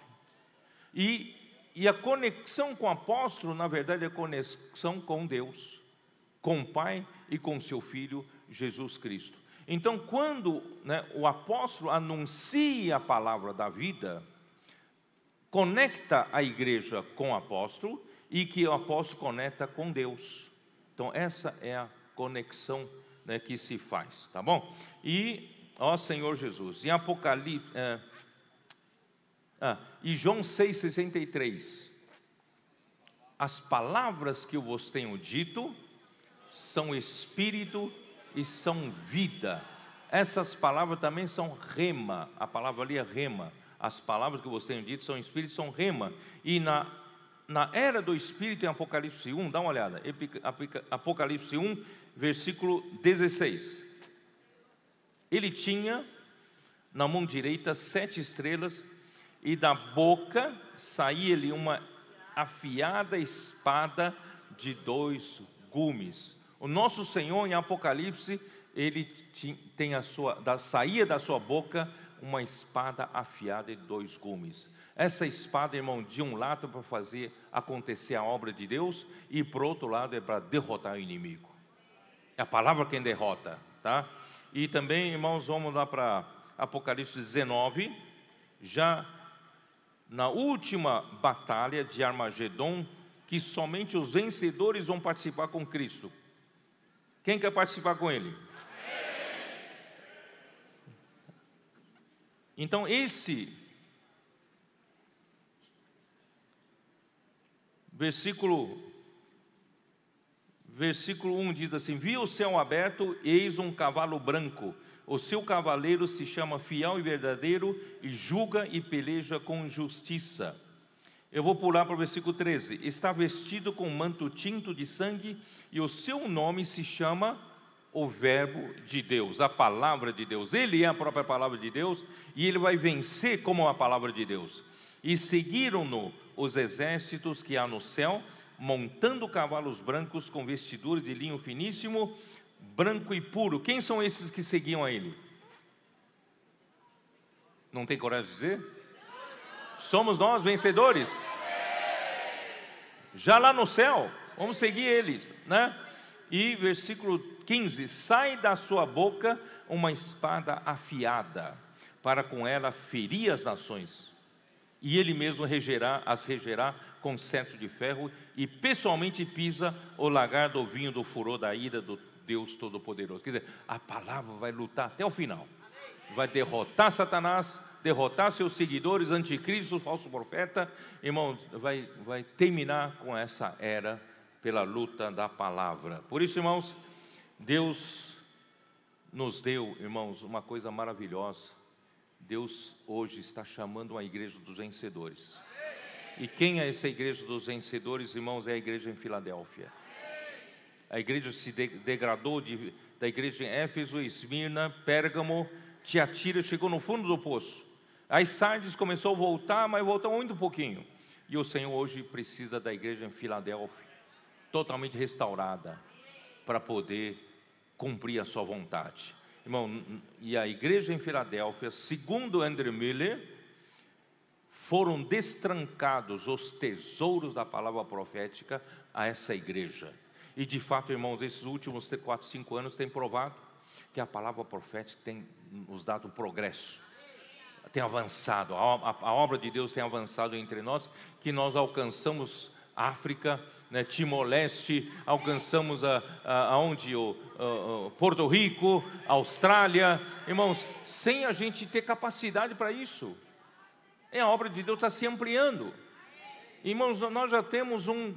E, e a conexão com o apóstolo, na verdade, é a conexão com Deus, com o Pai e com seu Filho Jesus Cristo. Então, quando né, o apóstolo anuncia a palavra da vida, conecta a igreja com o apóstolo e que o apóstolo conecta com Deus. Então, essa é a conexão né, que se faz, tá bom? E, ó Senhor Jesus, em Apocalipse, é, ah, e João 6,63, as palavras que eu vos tenho dito são espírito e são vida. Essas palavras também são rema, a palavra ali é rema. As palavras que vos tenho dito são espírito, são rema. E na na era do Espírito em Apocalipse 1, dá uma olhada, Apocalipse 1, versículo 16. Ele tinha na mão direita sete estrelas, e da boca saía-lhe uma afiada espada de dois gumes. O nosso Senhor em Apocalipse, ele tem a sua, da, saía da sua boca uma espada afiada de dois gumes. Essa espada, irmão, de um lado é para fazer acontecer a obra de Deus e por outro lado é para derrotar o inimigo. É a palavra quem derrota, tá? E também, irmãos, vamos lá para Apocalipse 19, já na última batalha de Armagedon, que somente os vencedores vão participar com Cristo. Quem quer participar com Ele? Então, esse versículo versículo 1 diz assim: Vi o céu aberto, eis um cavalo branco. O seu cavaleiro se chama Fiel e Verdadeiro e julga e peleja com justiça. Eu vou pular para o versículo 13. Está vestido com manto tinto de sangue e o seu nome se chama o Verbo de Deus, a palavra de Deus. Ele é a própria palavra de Deus e ele vai vencer como a palavra de Deus. E seguiram-no os exércitos que há no céu montando cavalos brancos com vestiduras de linho finíssimo, branco e puro. Quem são esses que seguiam a ele? Não tem coragem de dizer? Somos nós vencedores. Já lá no céu, vamos seguir eles, né? E versículo 15: Sai da sua boca uma espada afiada, para com ela ferir as nações, e ele mesmo regerá, as regerá com cetro de ferro e pessoalmente pisa o lagar do vinho do furor da ira do Deus Todo-Poderoso. Quer dizer, a palavra vai lutar até o final. Vai derrotar Satanás, derrotar seus seguidores, anticristo, falso profeta. Irmão, vai, vai terminar com essa era pela luta da palavra. Por isso, irmãos, Deus nos deu, irmãos, uma coisa maravilhosa. Deus hoje está chamando uma igreja dos vencedores. E quem é essa igreja dos vencedores, irmãos? É a igreja em Filadélfia. A igreja se degradou de, da igreja em Éfeso, Esmirna, Pérgamo, Tiatira, chegou no fundo do poço. As Sardes começou a voltar, mas voltou muito pouquinho. E o Senhor hoje precisa da igreja em Filadélfia, totalmente restaurada, para poder cumprir a sua vontade. Irmão, e a igreja em Filadélfia, segundo André Miller, foram destrancados os tesouros da palavra profética a essa igreja. E de fato, irmãos, esses últimos 4, 5 anos têm provado que a palavra profética tem nos dado progresso, tem avançado, a, a obra de Deus tem avançado entre nós, que nós alcançamos África, né, Timor-Leste, alcançamos a, a, aonde o, Porto Rico, Austrália, irmãos, sem a gente ter capacidade para isso. É a obra de Deus está se ampliando. Irmãos, nós já temos um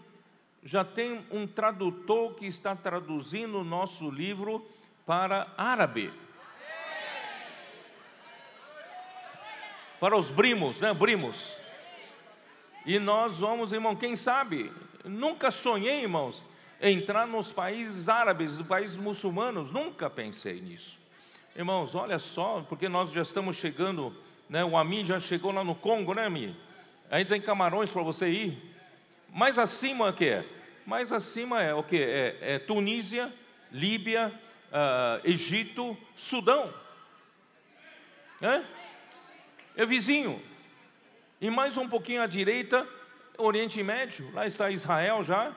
já tem um tradutor que está traduzindo o nosso livro para árabe. Para os brimos, né? Brimos. E nós vamos, irmão, quem sabe? Nunca sonhei, irmãos, entrar nos países árabes, nos países muçulmanos, nunca pensei nisso. Irmãos, olha só, porque nós já estamos chegando né? O Ami já chegou lá no Congo, né, Ami? Aí tem Camarões para você ir. Mais acima o que é? Mais acima é o que? É, é Tunísia, Líbia, uh, Egito, Sudão. É? é vizinho. E mais um pouquinho à direita, Oriente Médio. Lá está Israel já.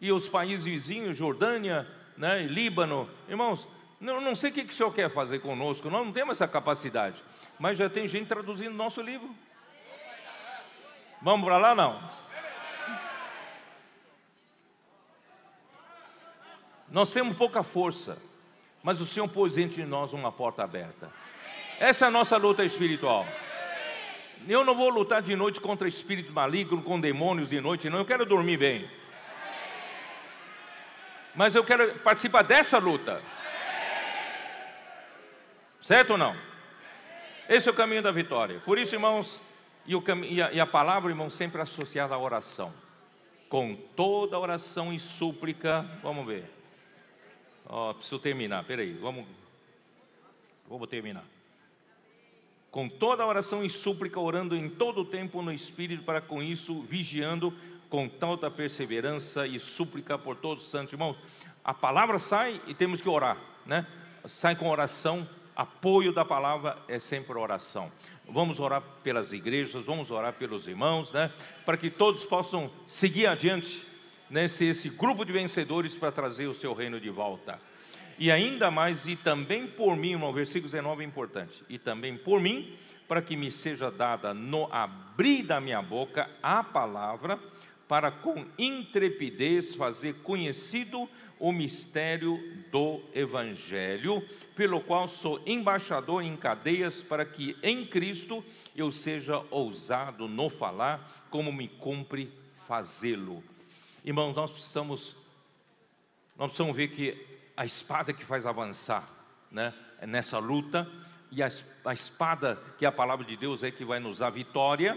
E os países vizinhos, Jordânia, né, Líbano. Irmãos, não, não sei o que, que o senhor quer fazer conosco, nós não temos essa capacidade. Mas já tem gente traduzindo nosso livro. Vamos para lá não? Nós temos pouca força, mas o Senhor pôs entre nós uma porta aberta. Essa é a nossa luta espiritual. Eu não vou lutar de noite contra espírito maligno, com demônios de noite, não. Eu quero dormir bem. Mas eu quero participar dessa luta. Certo ou não? Esse é o caminho da vitória. Por isso, irmãos, E, o, a, e a palavra, irmão, sempre associada à oração. Com toda oração e súplica, vamos ver. Oh, preciso terminar, peraí, vamos, vamos terminar. Com toda oração e súplica, orando em todo o tempo no Espírito, para com isso, vigiando com toda perseverança e súplica por todos os santos irmãos. A palavra sai e temos que orar, né? Sai com oração, apoio da palavra é sempre oração. Vamos orar pelas igrejas, vamos orar pelos irmãos, né? Para que todos possam seguir adiante nesse esse grupo de vencedores para trazer o seu reino de volta. E ainda mais, e também por mim, irmão, versículo 19 é importante. E também por mim, para que me seja dada no abrir da minha boca a palavra, para com intrepidez fazer conhecido o mistério do Evangelho, pelo qual sou embaixador em cadeias, para que em Cristo eu seja ousado no falar, como me cumpre fazê-lo. Irmãos, nós precisamos, nós precisamos ver que a espada que faz avançar, né, nessa luta, e a, a espada que é a palavra de Deus é que vai nos dar vitória.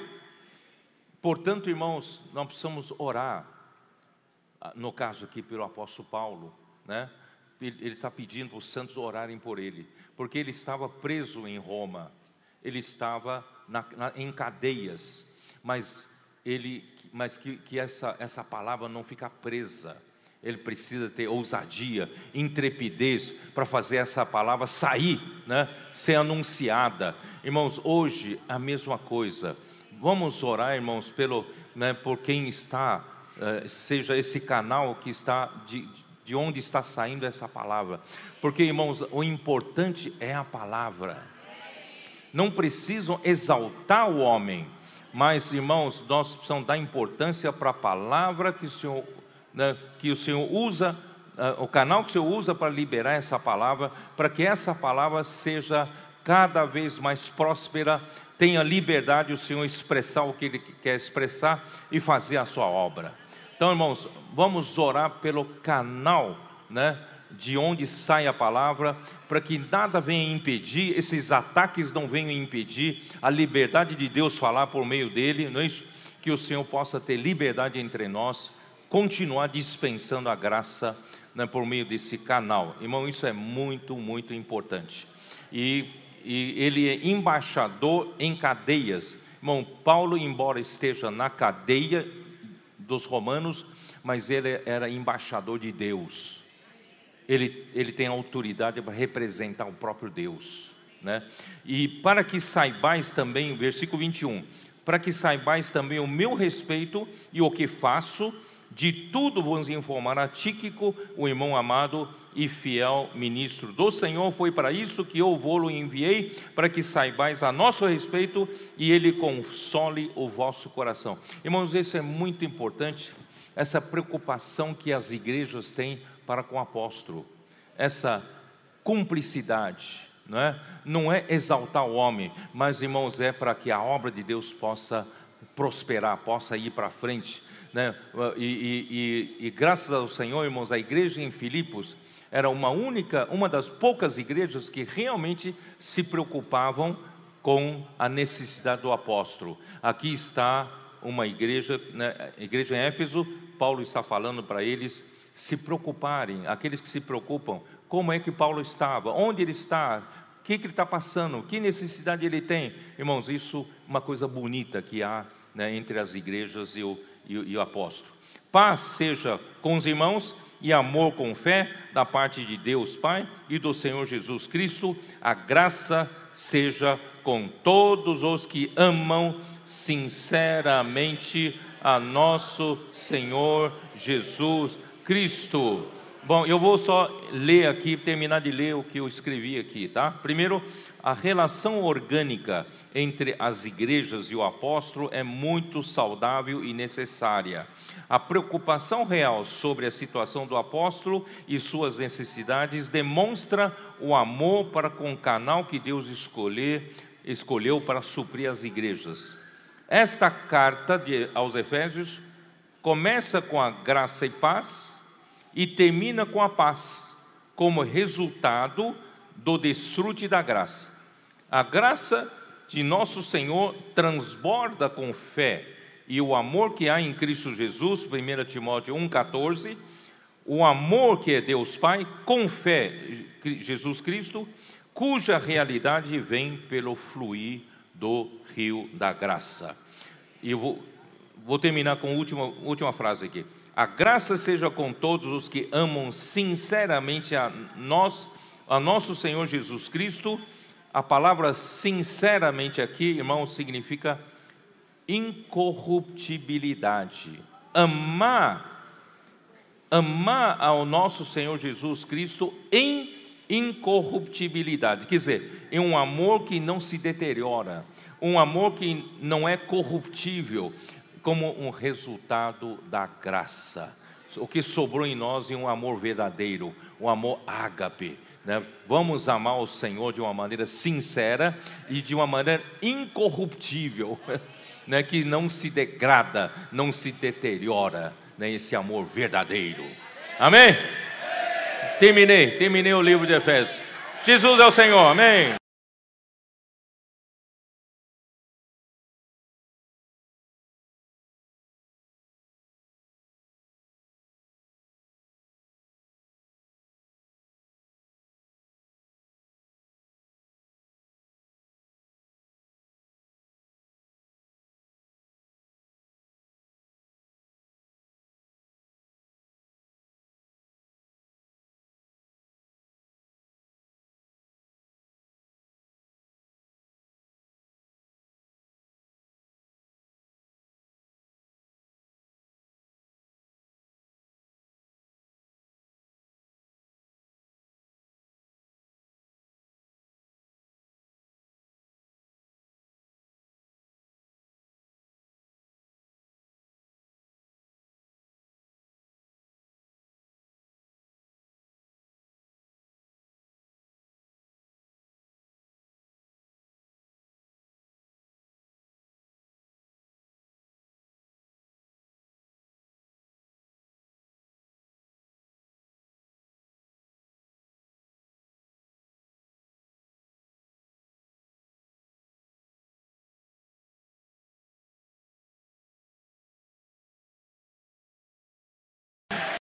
Portanto, irmãos, nós precisamos orar no caso aqui pelo apóstolo Paulo, né? Ele está pedindo para os santos orarem por ele, porque ele estava preso em Roma, ele estava na, na, em cadeias, mas ele, mas que, que essa, essa palavra não fica presa. Ele precisa ter ousadia, intrepidez para fazer essa palavra sair, né? ser anunciada. Irmãos, hoje a mesma coisa. Vamos orar, irmãos, pelo, né, por quem está eh, seja esse canal que está de, de onde está saindo essa palavra. Porque, irmãos, o importante é a palavra. Não precisam exaltar o homem, mas, irmãos, nós precisamos dar importância para a palavra que o Senhor, né, que o Senhor usa, uh, o canal que o Senhor usa para liberar essa palavra, para que essa palavra seja cada vez mais próspera, tenha liberdade o Senhor expressar o que Ele quer expressar e fazer a sua obra. Então, irmãos, vamos orar pelo canal, né? De onde sai a palavra, para que nada venha impedir, esses ataques não venham impedir a liberdade de Deus falar por meio dele, não é isso? Que o Senhor possa ter liberdade entre nós, continuar dispensando a graça né, por meio desse canal. Irmão, isso é muito, muito importante. E, e ele é embaixador em cadeias. Irmão, Paulo, embora esteja na cadeia, dos romanos, mas ele era embaixador de Deus. Ele, ele tem autoridade para representar o próprio Deus. Né? E para que saibais também, versículo 21, para que saibais também o meu respeito e o que faço, de tudo vos informar a Tíquico, o irmão amado e fiel ministro do Senhor. Foi para isso que eu vou-lo enviei, para que saibais a nosso respeito e ele console o vosso coração. Irmãos, isso é muito importante, essa preocupação que as igrejas têm para com o apóstolo, essa cumplicidade. Não é? não é exaltar o homem, mas irmãos, é para que a obra de Deus possa prosperar, possa ir para frente. Né? E, e, e, e, graças ao Senhor, irmãos, a igreja em Filipos era uma única, uma das poucas igrejas que realmente se preocupavam com a necessidade do apóstolo. Aqui está uma igreja, né, igreja em Éfeso, Paulo está falando para eles se preocuparem, aqueles que se preocupam, como é que Paulo estava, onde ele está, o que, que ele está passando, que necessidade ele tem. Irmãos, isso é uma coisa bonita que há né, entre as igrejas e o, e, e o apóstolo. Paz seja com os irmãos e amor com fé da parte de Deus Pai e do Senhor Jesus Cristo. A graça seja com todos os que amam sinceramente a nosso Senhor Jesus Cristo. Bom, eu vou só ler aqui, terminar de ler o que eu escrevi aqui, tá? Primeiro, a relação orgânica entre as igrejas e o apóstolo é muito saudável e necessária. A preocupação real sobre a situação do apóstolo e suas necessidades demonstra o amor para com o canal que Deus escolher, escolheu para suprir as igrejas. Esta carta de, aos Efésios começa com a graça e paz e termina com a paz, como resultado do desfrute da graça. A graça de nosso Senhor transborda com fé e o amor que há em Cristo Jesus, 1 Timóteo 1,14, o amor que é Deus Pai, com fé, Jesus Cristo, cuja realidade vem pelo fluir do rio da graça. E eu vou, vou terminar com a última, última frase aqui. A graça seja com todos os que amam sinceramente a nós, a nosso Senhor Jesus Cristo. A palavra sinceramente aqui, irmãos, significa incorruptibilidade. Amar amar ao nosso Senhor Jesus Cristo em incorruptibilidade, quer dizer, em um amor que não se deteriora, um amor que não é corruptível, como um resultado da graça. O que sobrou em nós é um amor verdadeiro, um amor ágape. Né? Vamos amar o Senhor de uma maneira sincera e de uma maneira incorruptível, (laughs) né? que não se degrada, não se deteriora, né? esse amor verdadeiro. Amém? Terminei, terminei o livro de Efésios. Jesus é o Senhor, amém.